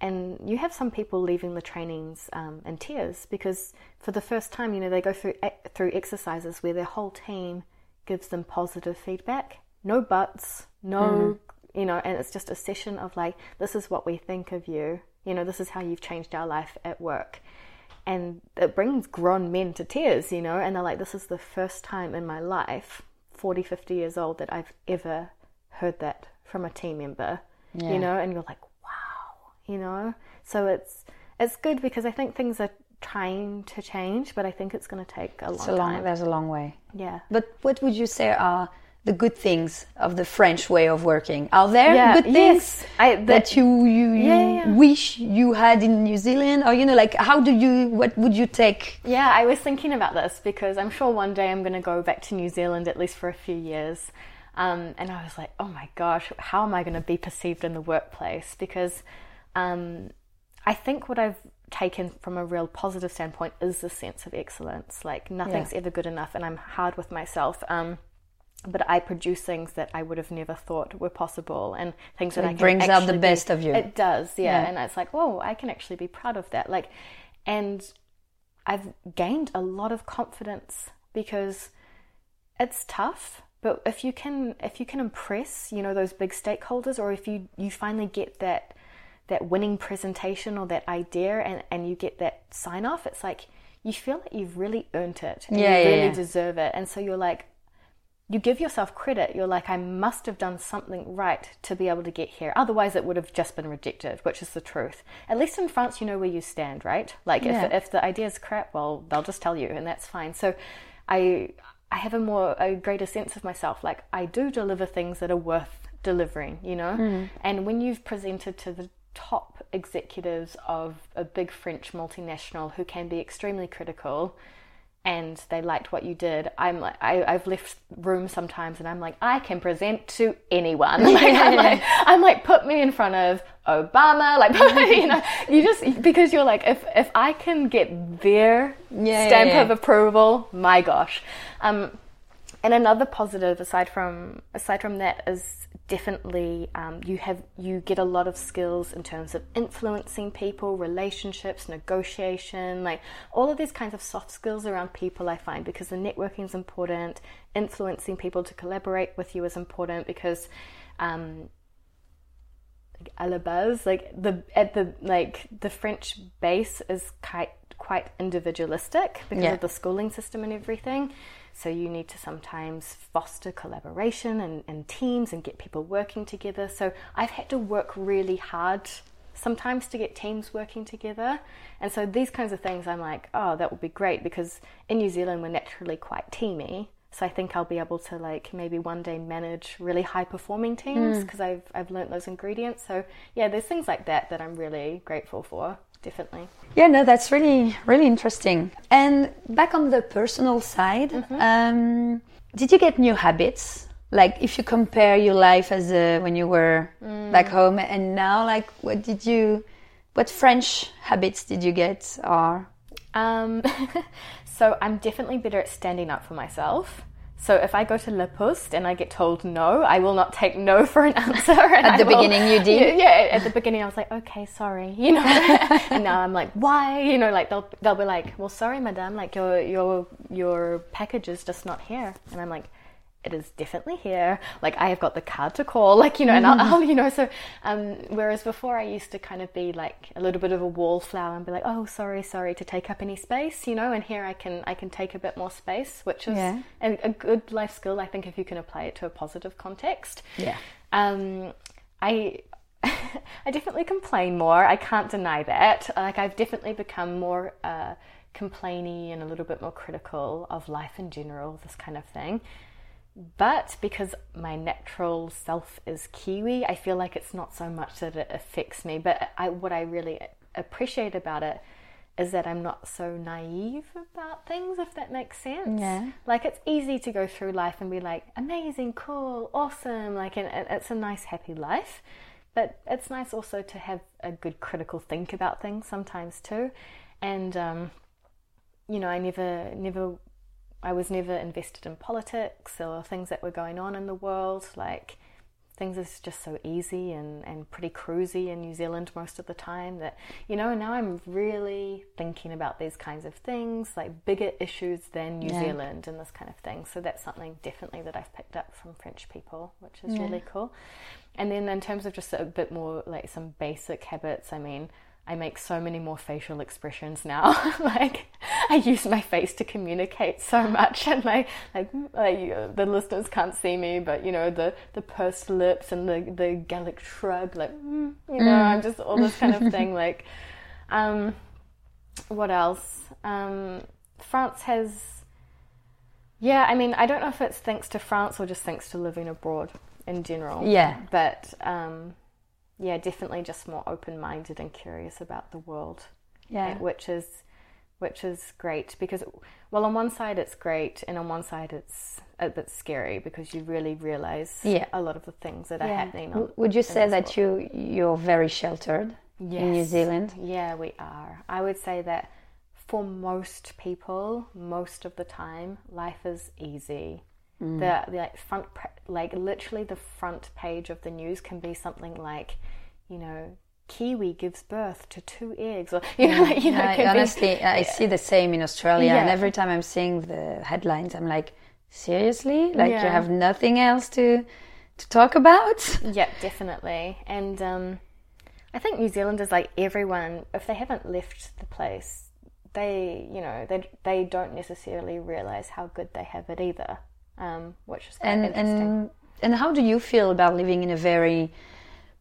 and you have some people leaving the trainings um, in tears because for the first time you know they go through through exercises where their whole team gives them positive feedback. No buts no mm you know, and it's just a session of like, this is what we think of you, you know, this is how you've changed our life at work. And it brings grown men to tears, you know, and they're like, this is the first time in my life, 40, 50 years old, that I've ever heard that from a team member, yeah. you know, and you're like, wow, you know, so it's, it's good because I think things are trying to change, but I think it's going to take a long, a long time. There's a long way. Yeah. But what would you say are the good things of the French way of working? Are there yeah, good things yes. I, that, that, you you, yeah, yeah. wish you had in New Zealand, or you know, like how do you? What would you take? Yeah, I was thinking about this because I'm sure one day I'm going to go back to New Zealand at least for a few years, um, and I was like, oh my gosh, how am I going to be perceived in the workplace? Because um, I think what I've taken from a real positive standpoint is the sense of excellence. Like nothing's ever good enough, and I'm hard with myself. Um, but I produce things that I would have never thought were possible, and things that it I can brings out the best of you. It does, yeah. yeah. And it's like, whoa, I can actually be proud of that. Like, and I've gained a lot of confidence because it's tough. But if you can, if you can impress, you know, those big stakeholders, or if you you finally get that that winning presentation or that idea, and and you get that sign off, it's like you feel like you've really earned it. And yeah, you really yeah. deserve it. And so you're like, you give yourself credit. You're like, I must have done something right to be able to get here. Otherwise, it would have just been rejected, which is the truth. At least in France, you know where you stand, right? Like, yeah. if, if the idea is crap, well, they'll just tell you, and that's fine. So, I I have a more a greater sense of myself. Like, I do deliver things that are worth delivering, you know. Mm. And when you've presented to the top executives of a big French multinational who can be extremely critical and they liked what you did, I'm like, I, have left rooms sometimes and I'm like, I can present to anyone. like, I'm, like, I'm like, put me in front of Obama, like, you know, you just, because you're like, if, if I can get their yeah, stamp yeah, yeah. of approval, my gosh. Um, and another positive aside from, aside from that is definitely um, you have you get a lot of skills in terms of influencing people relationships negotiation like all of these kinds of soft skills around people i find because the networking is important influencing people to collaborate with you is important because um, la base like the at the like the french base is quite quite individualistic because yeah. of the schooling system and everything so you need to sometimes foster collaboration and, and teams and get people working together. So I've had to work really hard sometimes to get teams working together. And so these kinds of things, I'm like, oh, that would be great because in New Zealand we're naturally quite teamy. So I think I'll be able to like maybe one day manage really high performing teams because mm. I've I've learned those ingredients. So yeah, there's things like that that I'm really grateful for definitely. Yeah, no, that's really, really interesting. And back on the personal side, mm-hmm. um, did you get new habits? Like, if you compare your life as a, when you were mm. back home and now, like, what did you, what French habits did you get? Or um, so I'm definitely better at standing up for myself. So if I go to Le Poste and I get told no, I will not take no for an answer. at the will, beginning, you did. Yeah, at the beginning, I was like, okay, sorry, you know. and now I'm like, why? You know, like they'll they'll be like, well, sorry, madam, like your your your package is just not here, and I'm like, it is definitely here. Like I have got the card to call, like you know, and I'll, I'll you know. So, um, whereas before I used to kind of be like a little bit of a wallflower and be like, oh, sorry, sorry to take up any space, you know. And here I can I can take a bit more space, which is yeah. a, a, good life skill. I think if you can apply it to a positive context. Yeah. Um, I. I definitely complain more. I can't deny that. Like I've definitely become more uh, complainy and a little bit more critical of life in general, this kind of thing. But because my natural self is Kiwi, I feel like it's not so much that it affects me. But I, what I really appreciate about it is that I'm not so naive about things, if that makes sense. Yeah. Like it's easy to go through life and be like, amazing, cool, awesome, like, and, it's a nice, happy life. But it's nice also to have a good critical think about things sometimes too. And, um, you know, I never, never, I was never invested in politics or things that were going on in the world. Like, things are just so easy and, and pretty cruisy in New Zealand most of the time that, you know, now I'm really thinking about these kinds of things, like bigger issues than New Yeah. Zealand and this kind of thing. So that's something definitely that I've picked up from French people, which is Yeah. really cool. And then in terms of just a bit more like some basic habits, I mean, I make so many more facial expressions now. like I use my face to communicate so much, and my like, like the listeners can't see me, but you know the the pursed lips and the the Gallic shrug, like mm, you know, I'm just all this kind of thing. Like, um, what else? Um, France has. Yeah, I mean, I don't know if it's thanks to France or just thanks to living abroad in general. Yeah. But um, yeah, definitely just more open minded and curious about the world. Yeah. Which is which is great because well on one side it's great and on one side it's a bit scary because you really realize Yeah. a lot of the things that are happening. On, Would you say that you you're very sheltered in New Zealand? Yeah, we are. I would say that for most people, most of the time, life is easy. Mm. The, the like front, like literally the front page of the news can be something like, you know, kiwi gives birth to two eggs, or you know, like, you know, I, can be- honestly, I see the same in Australia, and every time I'm seeing the headlines, I'm like, seriously? Like you have nothing else to to talk about? Yeah, definitely. And um, I think New Zealanders, like everyone, if they haven't left the place, they, you know, they they don't necessarily realize how good they have it either, um, which is And interesting. and and how do you feel about living in a very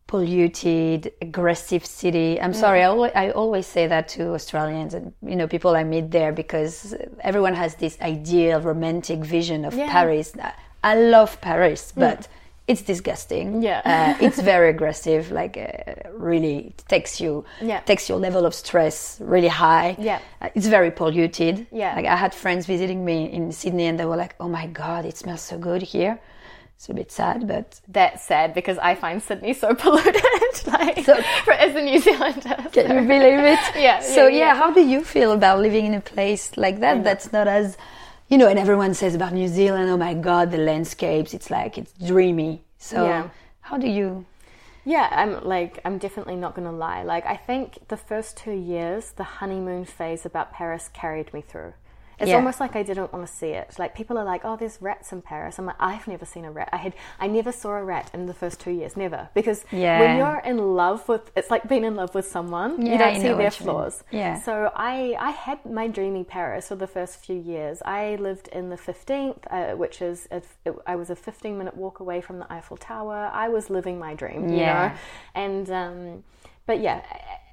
polluted, aggressive city? I'm sorry, I always, I always say that to Australians and you know people I meet there because everyone has this ideal romantic vision of Yeah. Paris. I love Paris, but it's disgusting. Yeah. uh, it's very aggressive. Like uh, really takes you Yeah. takes your level of stress really high. Yeah. Uh, it's very polluted. Yeah. Like I had friends visiting me in Sydney and they were like, "Oh my god, it smells so good here." It's a bit sad, but That's sad because I find Sydney so polluted. like, So- for, as a New Zealander, can you believe it? Yeah, So yeah, yeah, yeah. how do you feel about living in a place like that? That's not as, you know, and everyone says about New Zealand, "Oh my god, the landscapes! It's like it's dreamy." So Yeah. how do you? Yeah, I'm like I'm definitely not gonna lie. Like I think the first two years, the honeymoon phase about Paris carried me through. It's Yeah. almost like I didn't want to see it. Like people are like, "Oh, there's rats in Paris." I'm like, "I've never seen a rat. I had, I never saw a rat in the first two years, never." Because Yeah. when you're in love with, it's like being in love with someone. Yeah, you don't I see their you mean. flaws. Yeah. So I, I had my dreamy Paris for the first few years. I lived in the 15th, uh, which is, I was a 15 minute walk away from the Eiffel Tower. I was living my dream, you Yeah. know? And, um, but yeah,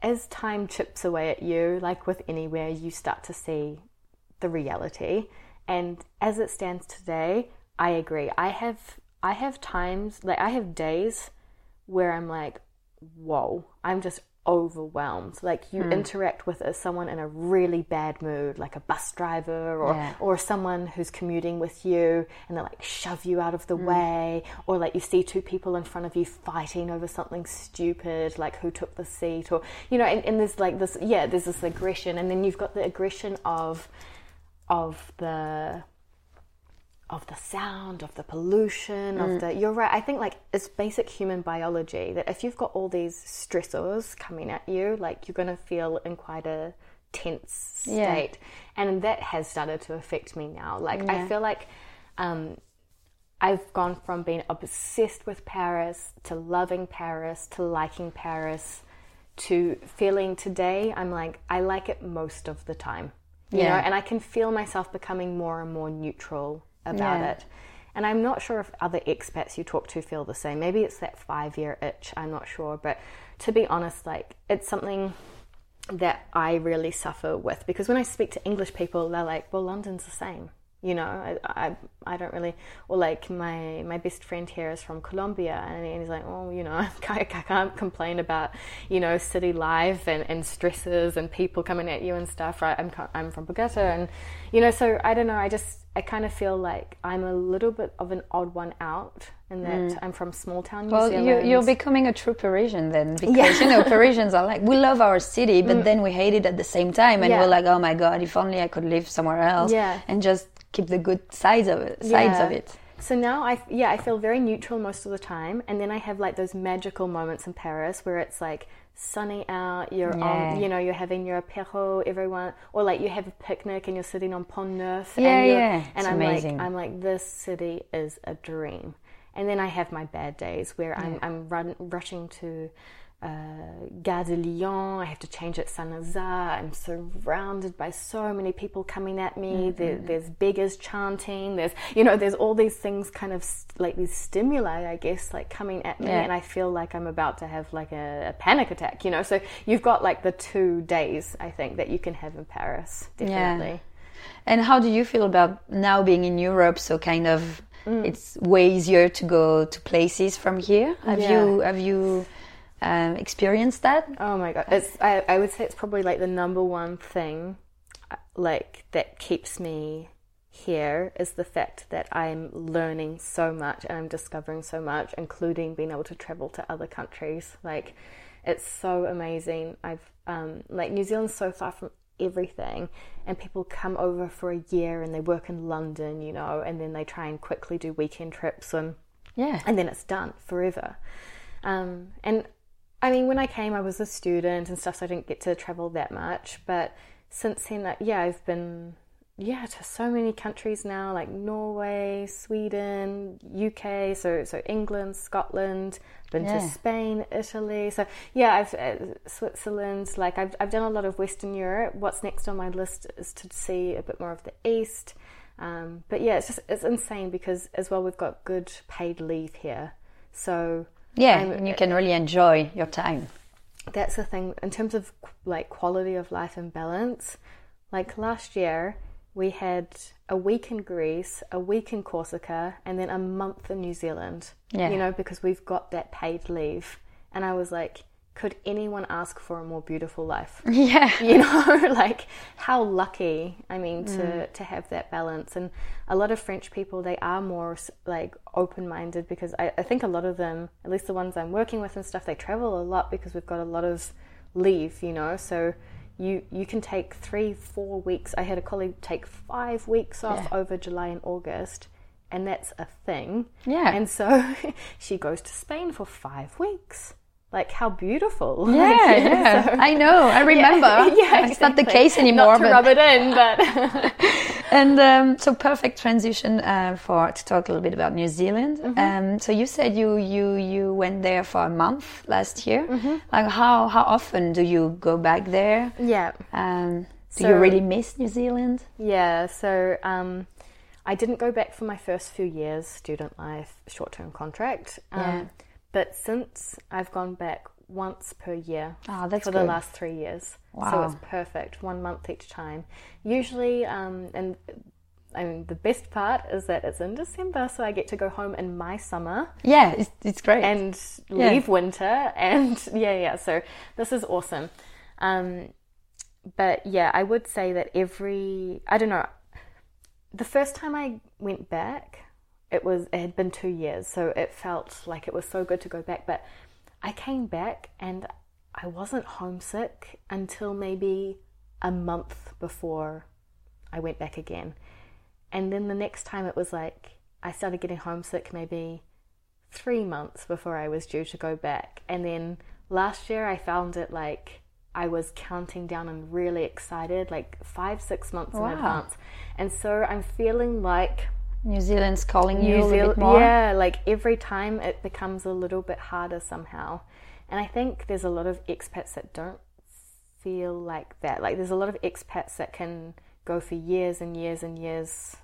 as time chips away at you, like with anywhere, you start to see the reality. And as it stands today, I agree. I have, I have times, like I have days where I'm like, whoa, I'm just overwhelmed. Like you hmm. interact with a, someone in a really bad mood, like a bus driver or Yeah. or someone who's commuting with you and they like shove you out of the hmm. way or like you see two people in front of you fighting over something stupid like who took the seat or you know and, and there's like this yeah there's this aggression and then you've got the aggression of of the of the sound, of the pollution, of the. You're right. I think like it's basic human biology that if you've got all these stressors coming at you, like you're going to feel in quite a tense Yeah. state, and that has started to affect me now. Like I feel like. Um, I've gone from being obsessed with Paris to loving Paris to liking Paris to feeling today I'm like I like it most of the time. You Yeah. know, and I can feel myself becoming more and more neutral about Yeah. it. And I'm not sure if other expats you talk to feel the same. Maybe it's that 5-year itch, I'm not sure, but to be honest like it's something that I really suffer with because when I speak to English people they're like, "Well, London's the same." You know I, I, I don't really or like my my best friend here is from Colombia and he's like oh you know I can't complain about you know city life and, and stresses and people coming at you and stuff right I'm, I'm from Bogota and you know so I don't know I just I kind of feel like I'm a little bit of an odd one out in that mm. I'm from small town New well, Zealand. Well, you're becoming a true Parisian then, because yeah. you know Parisians are like we love our city, but mm. then we hate it at the same time, and yeah. we're like, oh my god, if only I could live somewhere else, yeah. and just keep the good sides of it. Sides yeah. of it. So now I yeah I feel very neutral most of the time, and then I have like those magical moments in Paris where it's like sunny out, you're yeah. on, you know, you're having your apéro, everyone, or like you have a picnic and you're sitting on Pont Neuf. Yeah, and yeah. And I'm amazing. like, I'm like, this city is a dream. And then I have my bad days where yeah. I'm, I'm run, rushing to uh, Gare de Lyon. I have to change at Saint Lazare. I'm surrounded by so many people coming at me. Mm-hmm. There, there's beggars chanting. There's, you know, there's all these things kind of st- like these stimuli, I guess, like coming at me. Yeah. And I feel like I'm about to have like a, a, panic attack, you know. So you've got like the two days, I think, that you can have in Paris, definitely. Yeah. And how do you feel about now being in Europe? So kind of, mm. it's way easier to go to places from here. Have yeah. you, have you, um, experienced that? Oh my god, it's I, I would say it's probably like the number one thing, uh, like that keeps me here is the fact that I'm learning so much and I'm discovering so much, including being able to travel to other countries. Like, it's so amazing. I've um, like New Zealand's so far from everything, and people come over for a year and they work in London, you know, and then they try and quickly do weekend trips and yeah, and then it's done forever. Um, and I mean, when I came, I was a student and stuff, so I didn't get to travel that much. But since then, yeah, I've been yeah to so many countries now, like Norway, Sweden, UK, so so England, Scotland, been yeah. to Spain, Italy. So yeah, I've uh, Switzerland. Like I've I've done a lot of Western Europe. What's next on my list is to see a bit more of the East. Um, but yeah, it's just it's insane because as well we've got good paid leave here, so yeah, um, and you can really enjoy your time. That's the thing in terms of like quality of life and balance. Like last year, we had a week in Greece, a week in Corsica, and then a month in New Zealand. Yeah. You know, because we've got that paid leave. And I was like, could anyone ask for a more beautiful life? Yeah. You know, like how lucky, I mean, to, mm. to have that balance. And a lot of French people, they are more like open minded because I, I think a lot of them, at least the ones I'm working with and stuff, they travel a lot because we've got a lot of leave, you know. So you, you can take three, four weeks. I had a colleague take five weeks off yeah. over July and August and that's a thing. Yeah. And so she goes to Spain for five weeks like how beautiful. Yeah, like, yeah. So, I know. I remember. Yeah, yeah it's not the case anymore. Not to but... rub it in, but. and um, so perfect transition uh, for to talk a little bit about New Zealand. Mm-hmm. Um, so you said you you you went there for a month last year. Mm-hmm. Like how how often do you go back there? Yeah. Um, do so, you really miss New Zealand? Yeah. So. Um, I didn't go back for my first few years, student life, short term contract. Um, yeah but since I've gone back once per year oh, for good. the last three years. Wow. So it's perfect, one month each time. Usually, um, and I mean, the best part is that it's in December, so I get to go home in my summer. Yeah, it's, it's great. And leave yeah. winter. And yeah, yeah. So this is awesome. Um, but yeah, I would say that every, I don't know, the first time I went back, it was it had been two years, so it felt like it was so good to go back. But I came back and I wasn't homesick until maybe a month before I went back again. And then the next time it was like I started getting homesick maybe three months before I was due to go back. And then last year I found it like I was counting down and really excited, like five, six months wow. in advance. And so I'm feeling like New Zealand's calling New you a little bit more. Yeah, like every time it becomes a little bit harder somehow. And I think there's a lot of expats that don't feel like that. Like there's a lot of expats that can go for years and years and years,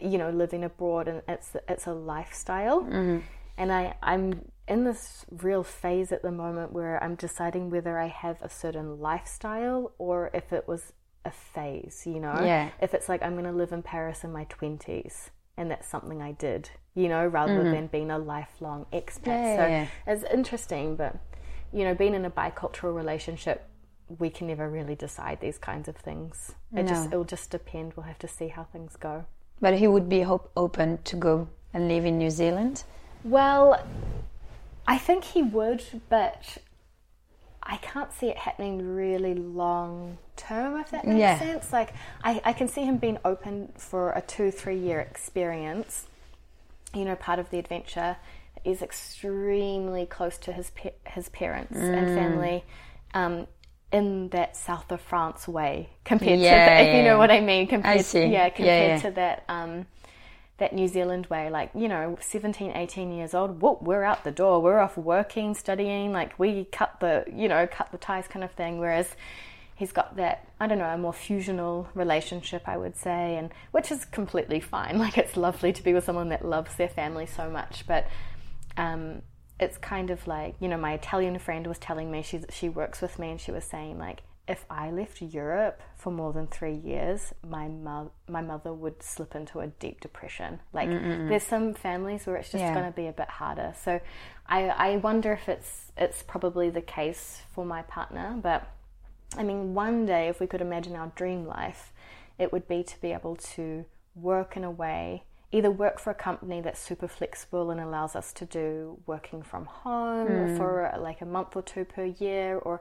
you know, living abroad, and it's it's a lifestyle. Mm-hmm. And I I'm in this real phase at the moment where I'm deciding whether I have a certain lifestyle or if it was a phase, you know? Yeah. If it's like I'm going to live in Paris in my 20s and that's something I did, you know, rather Mm-hmm. than being a lifelong expat. Yeah, so it's interesting, but, you know, being in a bicultural relationship, we can never really decide these kinds of things. It just it'll just depend. We'll have to see how things go. But he would be hope open to go and live in New Zealand. Well, I think he would, but I can't see it happening really long term, if that makes Yeah. sense. Like, I, I can see him being open for a two, three year experience. You know, part of the adventure is extremely close to his pa- his parents and family. Um, in that south of France way, compared to Yeah, the, if you know what I mean, compared see. yeah, Yeah, compared yeah. to that um, that New Zealand way, like, you know, 17, 18 years old, whoop, we're out the door. We're off working, studying, like we cut the, you know, cut the ties kind of thing. Whereas he's got that, I don't know, a more fusional relationship, I would say, and which is completely fine. Like it's lovely to be with someone that loves their family so much, but um, it's kind of like, you know, my Italian friend was telling me, she, she works with me and she was saying like, if I left Europe for more than three years, my mo- my mother would slip into a deep depression. Like, there's some families where it's just Yeah. going to be a bit harder. So, I I wonder if it's it's probably the case for my partner. But I mean, one day, if we could imagine our dream life, it would be to be able to work in a way, either work for a company that's super flexible and allows us to do working from home mm. for like a month or two per year, or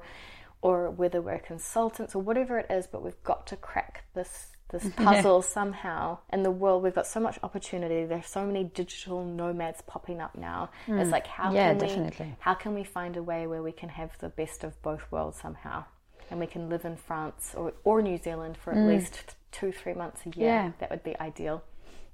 or whether we're consultants or whatever it is, but we've got to crack this this puzzle somehow. In the world, we've got so much opportunity. There's so many digital nomads popping up now. It's mm. like how Yeah, can definitely. we how can we find a way where we can have the best of both worlds somehow, and we can live in France or or New Zealand for at mm. least two three months a year. Yeah. That would be ideal.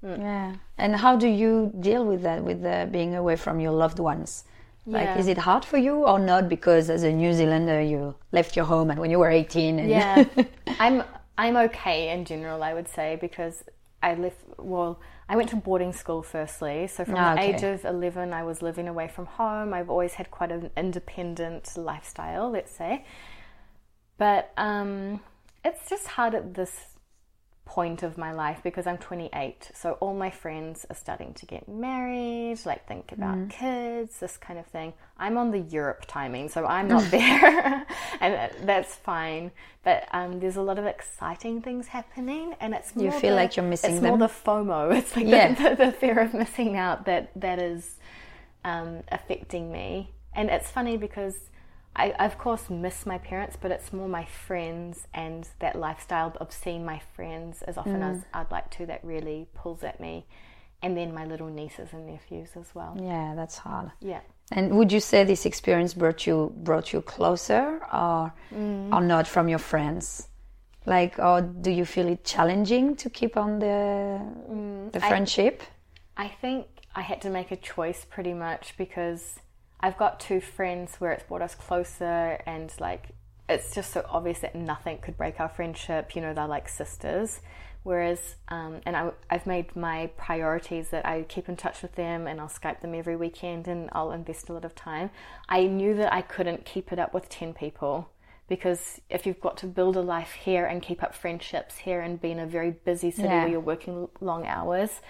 Mm. Yeah. And how do you deal with that, with uh, being away from your loved ones? Like, Yeah. is it hard for you or not? Because as a New Zealander, you left your home and when you were 18. And Yeah, I'm I'm okay in general. I would say because I left. Well, I went to boarding school firstly, so from Ah, the okay. age of eleven, I was living away from home. I've always had quite an independent lifestyle, let's say. But um, it's just hard at this point of my life because I'm 28. So all my friends are starting to get married, like think about kids, this kind of thing. I'm on the Europe timing, so I'm not there, and that's fine. But um, there's a lot of exciting things happening, and it's You more feel the- like you're missing It's them? more the FOMO. It's like Yeah. the, the, the fear of missing out that that is um, affecting me. And it's funny because I, I, of course, miss my parents, but it's more my friends and that lifestyle of seeing my friends as often Mm. as I'd like to that really pulls at me. And then my little nieces and nephews as well. yeah, that's hard. Yeah. And would you say this experience brought you brought you closer or or not from your friends? Like, or do you feel it challenging to keep on the the friendship? I think I had to make a choice pretty much because I've got two friends where it's brought us closer and like it's just so obvious that nothing could break our friendship. You know, they're like sisters. Whereas, um, and I, I've made my priorities that I keep in touch with them and I'll Skype them every weekend and I'll invest a lot of time. I knew that I couldn't keep it up with 10 people because if you've got to build a life here and keep up friendships here and be in a very busy city Yeah. where you're working long hours.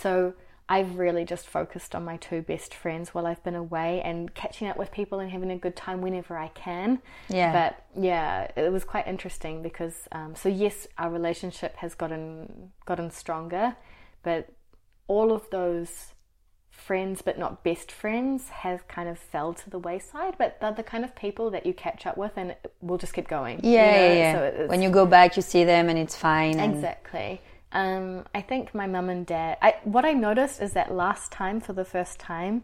So I've really just focused on my two best friends while I've been away and catching up with people and having a good time whenever I can. Yeah. But yeah, it was quite interesting because um, so yes, our relationship has gotten gotten stronger, but all of those friends but not best friends have kind of fell to the wayside but they're the kind of people that you catch up with and we'll just keep going you Yeah, know? yeah, yeah. so it's, when you go back, you see them and it's fine. and- Exactly. Um, I think my mum and dad. I, what I noticed is that last time, for the first time,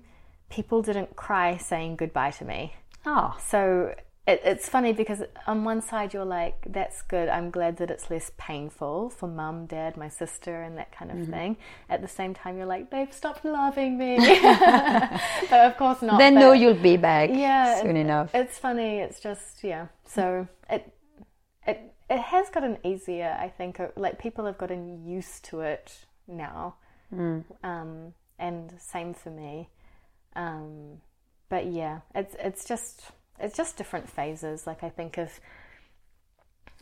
people didn't cry saying goodbye to me. Oh, So it, it's funny because on one side you're like, "That's good. I'm glad that it's less painful for mum, dad, my sister, and that kind of Mm-hmm. thing." At the same time, you're like, "They've stopped loving me." but of course not. then but- know you'll be back yeah, soon it- enough. It's funny. It's just yeah. So it it has gotten easier. I think uh, like people have gotten used to it now, um, and same for me. Um, but yeah, it's it's just it's just different phases. Like I think of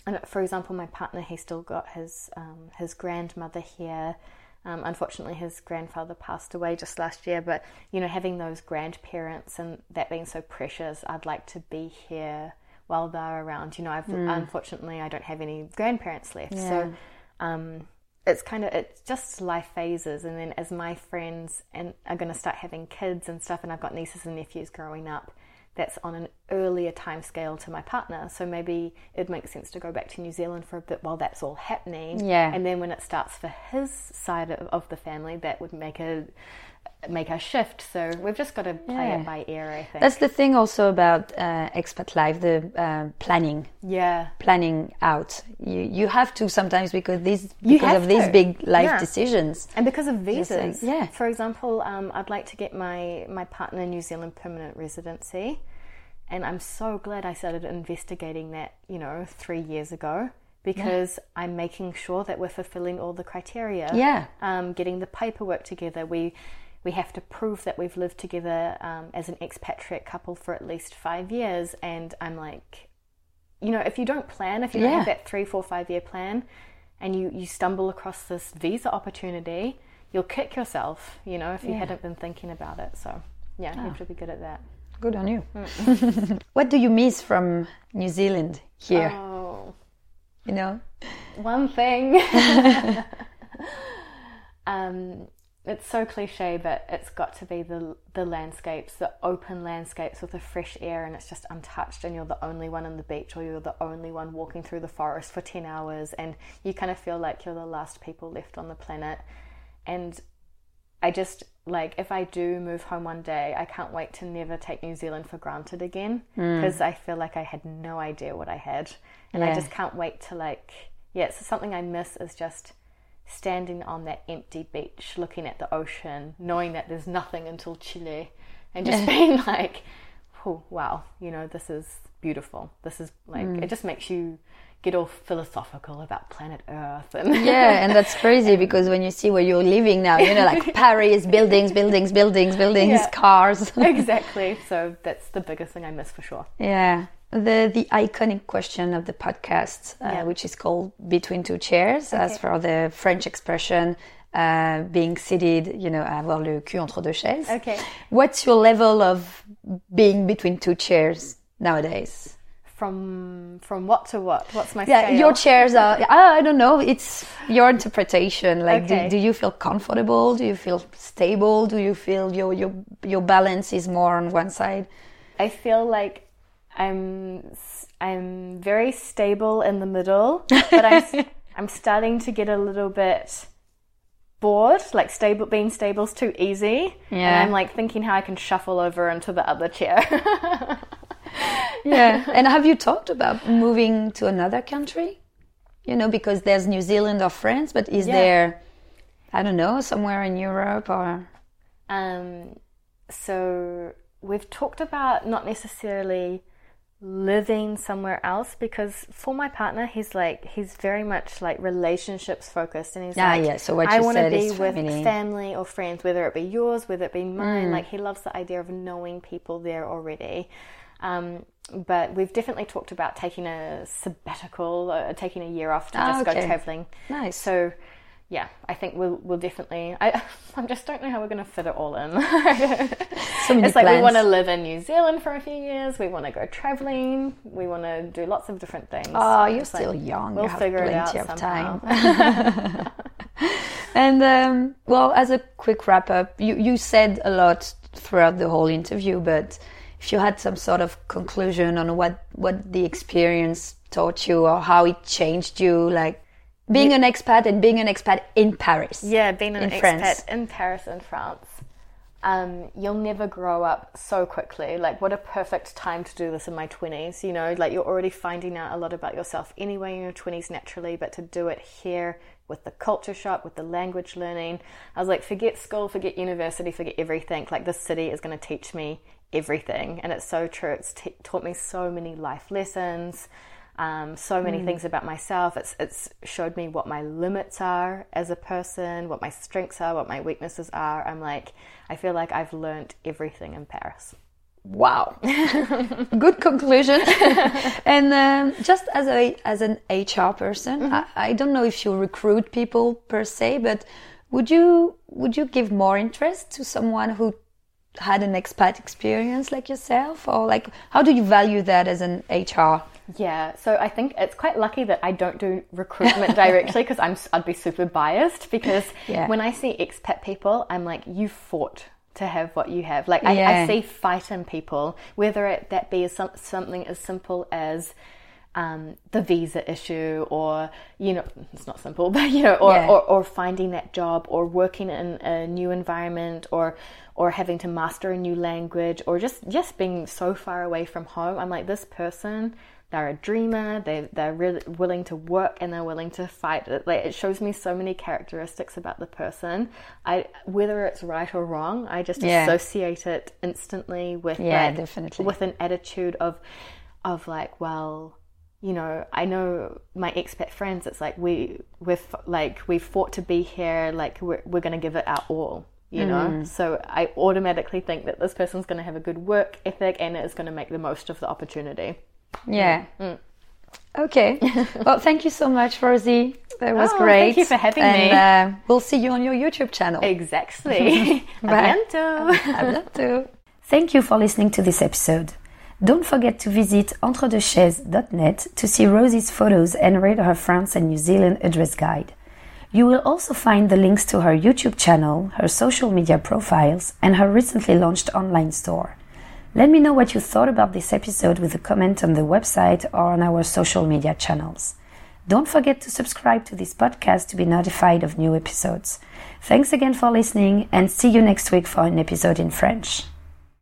and for example, my partner, he still got his um, his grandmother here. Um, unfortunately, his grandfather passed away just last year. But you know, having those grandparents and that being so precious, I'd like to be here while they're around. You know, I've mm. unfortunately I don't have any grandparents left, yeah. so um, it's kind of it's just life phases. And then as my friends and are going to start having kids and stuff, and I've got nieces and nephews growing up, that's on an earlier time scale to my partner. So maybe it makes sense to go back to New Zealand for a bit while that's all happening. Yeah. And then when it starts for his side of, of the family, that would make a make a shift. So we've just got to play yeah. it by ear. I think that's the thing also about uh, expat life, the uh, planning. Yeah, planning out. You you have to sometimes because these because of to. these big life yeah. decisions and because of visas. yeah. For example, um, I'd like to get my my partner New Zealand permanent residency, and I'm so glad I started investigating that. You know, three years ago because yeah. I'm making sure that we're fulfilling all the criteria. Yeah. Um, getting the paperwork together. We we have to prove that we've lived together um, as an expatriate couple for at least five years. And I'm like, you know, if you don't plan, if you don't have that three, four, five year plan, and you, you stumble across this visa opportunity, you'll kick yourself, you know, if you yeah. hadn't been thinking about it. So, yeah, oh. you have to be good at that. Good on you. Mm. what do you miss from New Zealand here? Oh. You know? One thing. um, it's so cliche, but it's got to be the the landscapes, the open landscapes with the fresh air, and it's just untouched. And you're the only one on the beach, or you're the only one walking through the forest for ten hours, and you kind of feel like you're the last people left on the planet. And I just like if I do move home one day, I can't wait to never take New Zealand for granted again because mm. I feel like I had no idea what I had, and yeah. I just can't wait to like yeah. So something I miss is just standing on that empty beach, looking at the ocean, knowing that there's nothing until Chile, and just being like, oh, wow, you know, this is beautiful. This is like, mm. it just makes you get all philosophical about planet Earth. And yeah, and that's crazy because when you see where you're living now, you know, like Paris, buildings, buildings, buildings, buildings, yeah, cars. exactly. So that's the biggest thing I miss for sure. Yeah the the iconic question of the podcast, uh, yeah. which is called "Between Two Chairs," okay. as for the French expression uh, being seated, you know, avoir le cul entre deux chaises. Okay. What's your level of being between two chairs nowadays? From from what to what? What's my yeah? Scale? Your chairs are. I don't know. It's your interpretation. Like, okay. do, do you feel comfortable? Do you feel stable? Do you feel your your your balance is more on one side? I feel like I'm I'm very stable in the middle, but I'm I'm starting to get a little bit bored. Like stable being stable's too easy, yeah. and I'm like thinking how I can shuffle over into the other chair. yeah, and have you talked about moving to another country? You know, because there's New Zealand or France, but is yeah. there, I don't know, somewhere in Europe or? Um, so we've talked about not necessarily living somewhere else because for my partner he's like he's very much like relationships focused and he's ah, like yeah. so what I want to be with family. family or friends whether it be yours whether it be mine mm. like he loves the idea of knowing people there already um, but we've definitely talked about taking a sabbatical uh, taking a year off to oh, just okay. go traveling nice so yeah, I think we'll we'll definitely. I I just don't know how we're going to fit it all in. so it's like we want to live in New Zealand for a few years. We want to go traveling. We want to do lots of different things. Oh, you're still like, young. We'll you figure it out of somehow. time. and um, well, as a quick wrap up, you you said a lot throughout the whole interview, but if you had some sort of conclusion on what what the experience taught you or how it changed you, like being an expat and being an expat in Paris. Yeah, being an expat France. in Paris in France. Um, you'll never grow up so quickly. Like, what a perfect time to do this in my 20s. You know, like you're already finding out a lot about yourself anyway in your 20s naturally, but to do it here with the culture shock, with the language learning, I was like, forget school, forget university, forget everything. Like, this city is going to teach me everything. And it's so true. It's t- taught me so many life lessons um, so many mm. things about myself. It's it's showed me what my limits are as a person, what my strengths are, what my weaknesses are. I'm like, I feel like I've learned everything in Paris. Wow, good conclusion. and um, just as a as an HR person, mm-hmm. I, I, don't know if you recruit people per se, but would you would you give more interest to someone who had an expat experience like yourself, or like how do you value that as an HR? Yeah, so I think it's quite lucky that I don't do recruitment directly because I'm I'd be super biased because yeah. when I see expat people, I'm like, you fought to have what you have. Like yeah. I, I, see fight in people, whether it that be some, something as simple as um, the visa issue, or you know, it's not simple, but you know, or, yeah. or, or finding that job, or working in a new environment, or or having to master a new language, or just just being so far away from home. I'm like this person they're a dreamer they, they're really willing to work and they're willing to fight. It like it shows me so many characteristics about the person. I whether it's right or wrong i just yeah. associate it instantly with yeah like, definitely. with an attitude of of like well you know i know my expat friends it's like we we've like we fought to be here like we're, we're going to give it our all you know? Mm. so i automatically think that this person's going to have a good work ethic and is going to make the most of the opportunity yeah. Mm. Okay. well, thank you so much, Rosie. That was oh, great. Thank you for having and, me. Uh, we'll see you on your YouTube channel. Exactly. bientôt. bientôt. Thank you for listening to this episode. Don't forget to visit entredeuxchaises.net to see Rosie's photos and read her France and New Zealand address guide. You will also find the links to her YouTube channel, her social media profiles, and her recently launched online store. Let me know what you thought about this episode with a comment on the website or on our social media channels. Don't forget to subscribe to this podcast to be notified of new episodes. Thanks again for listening and see you next week for an episode in French.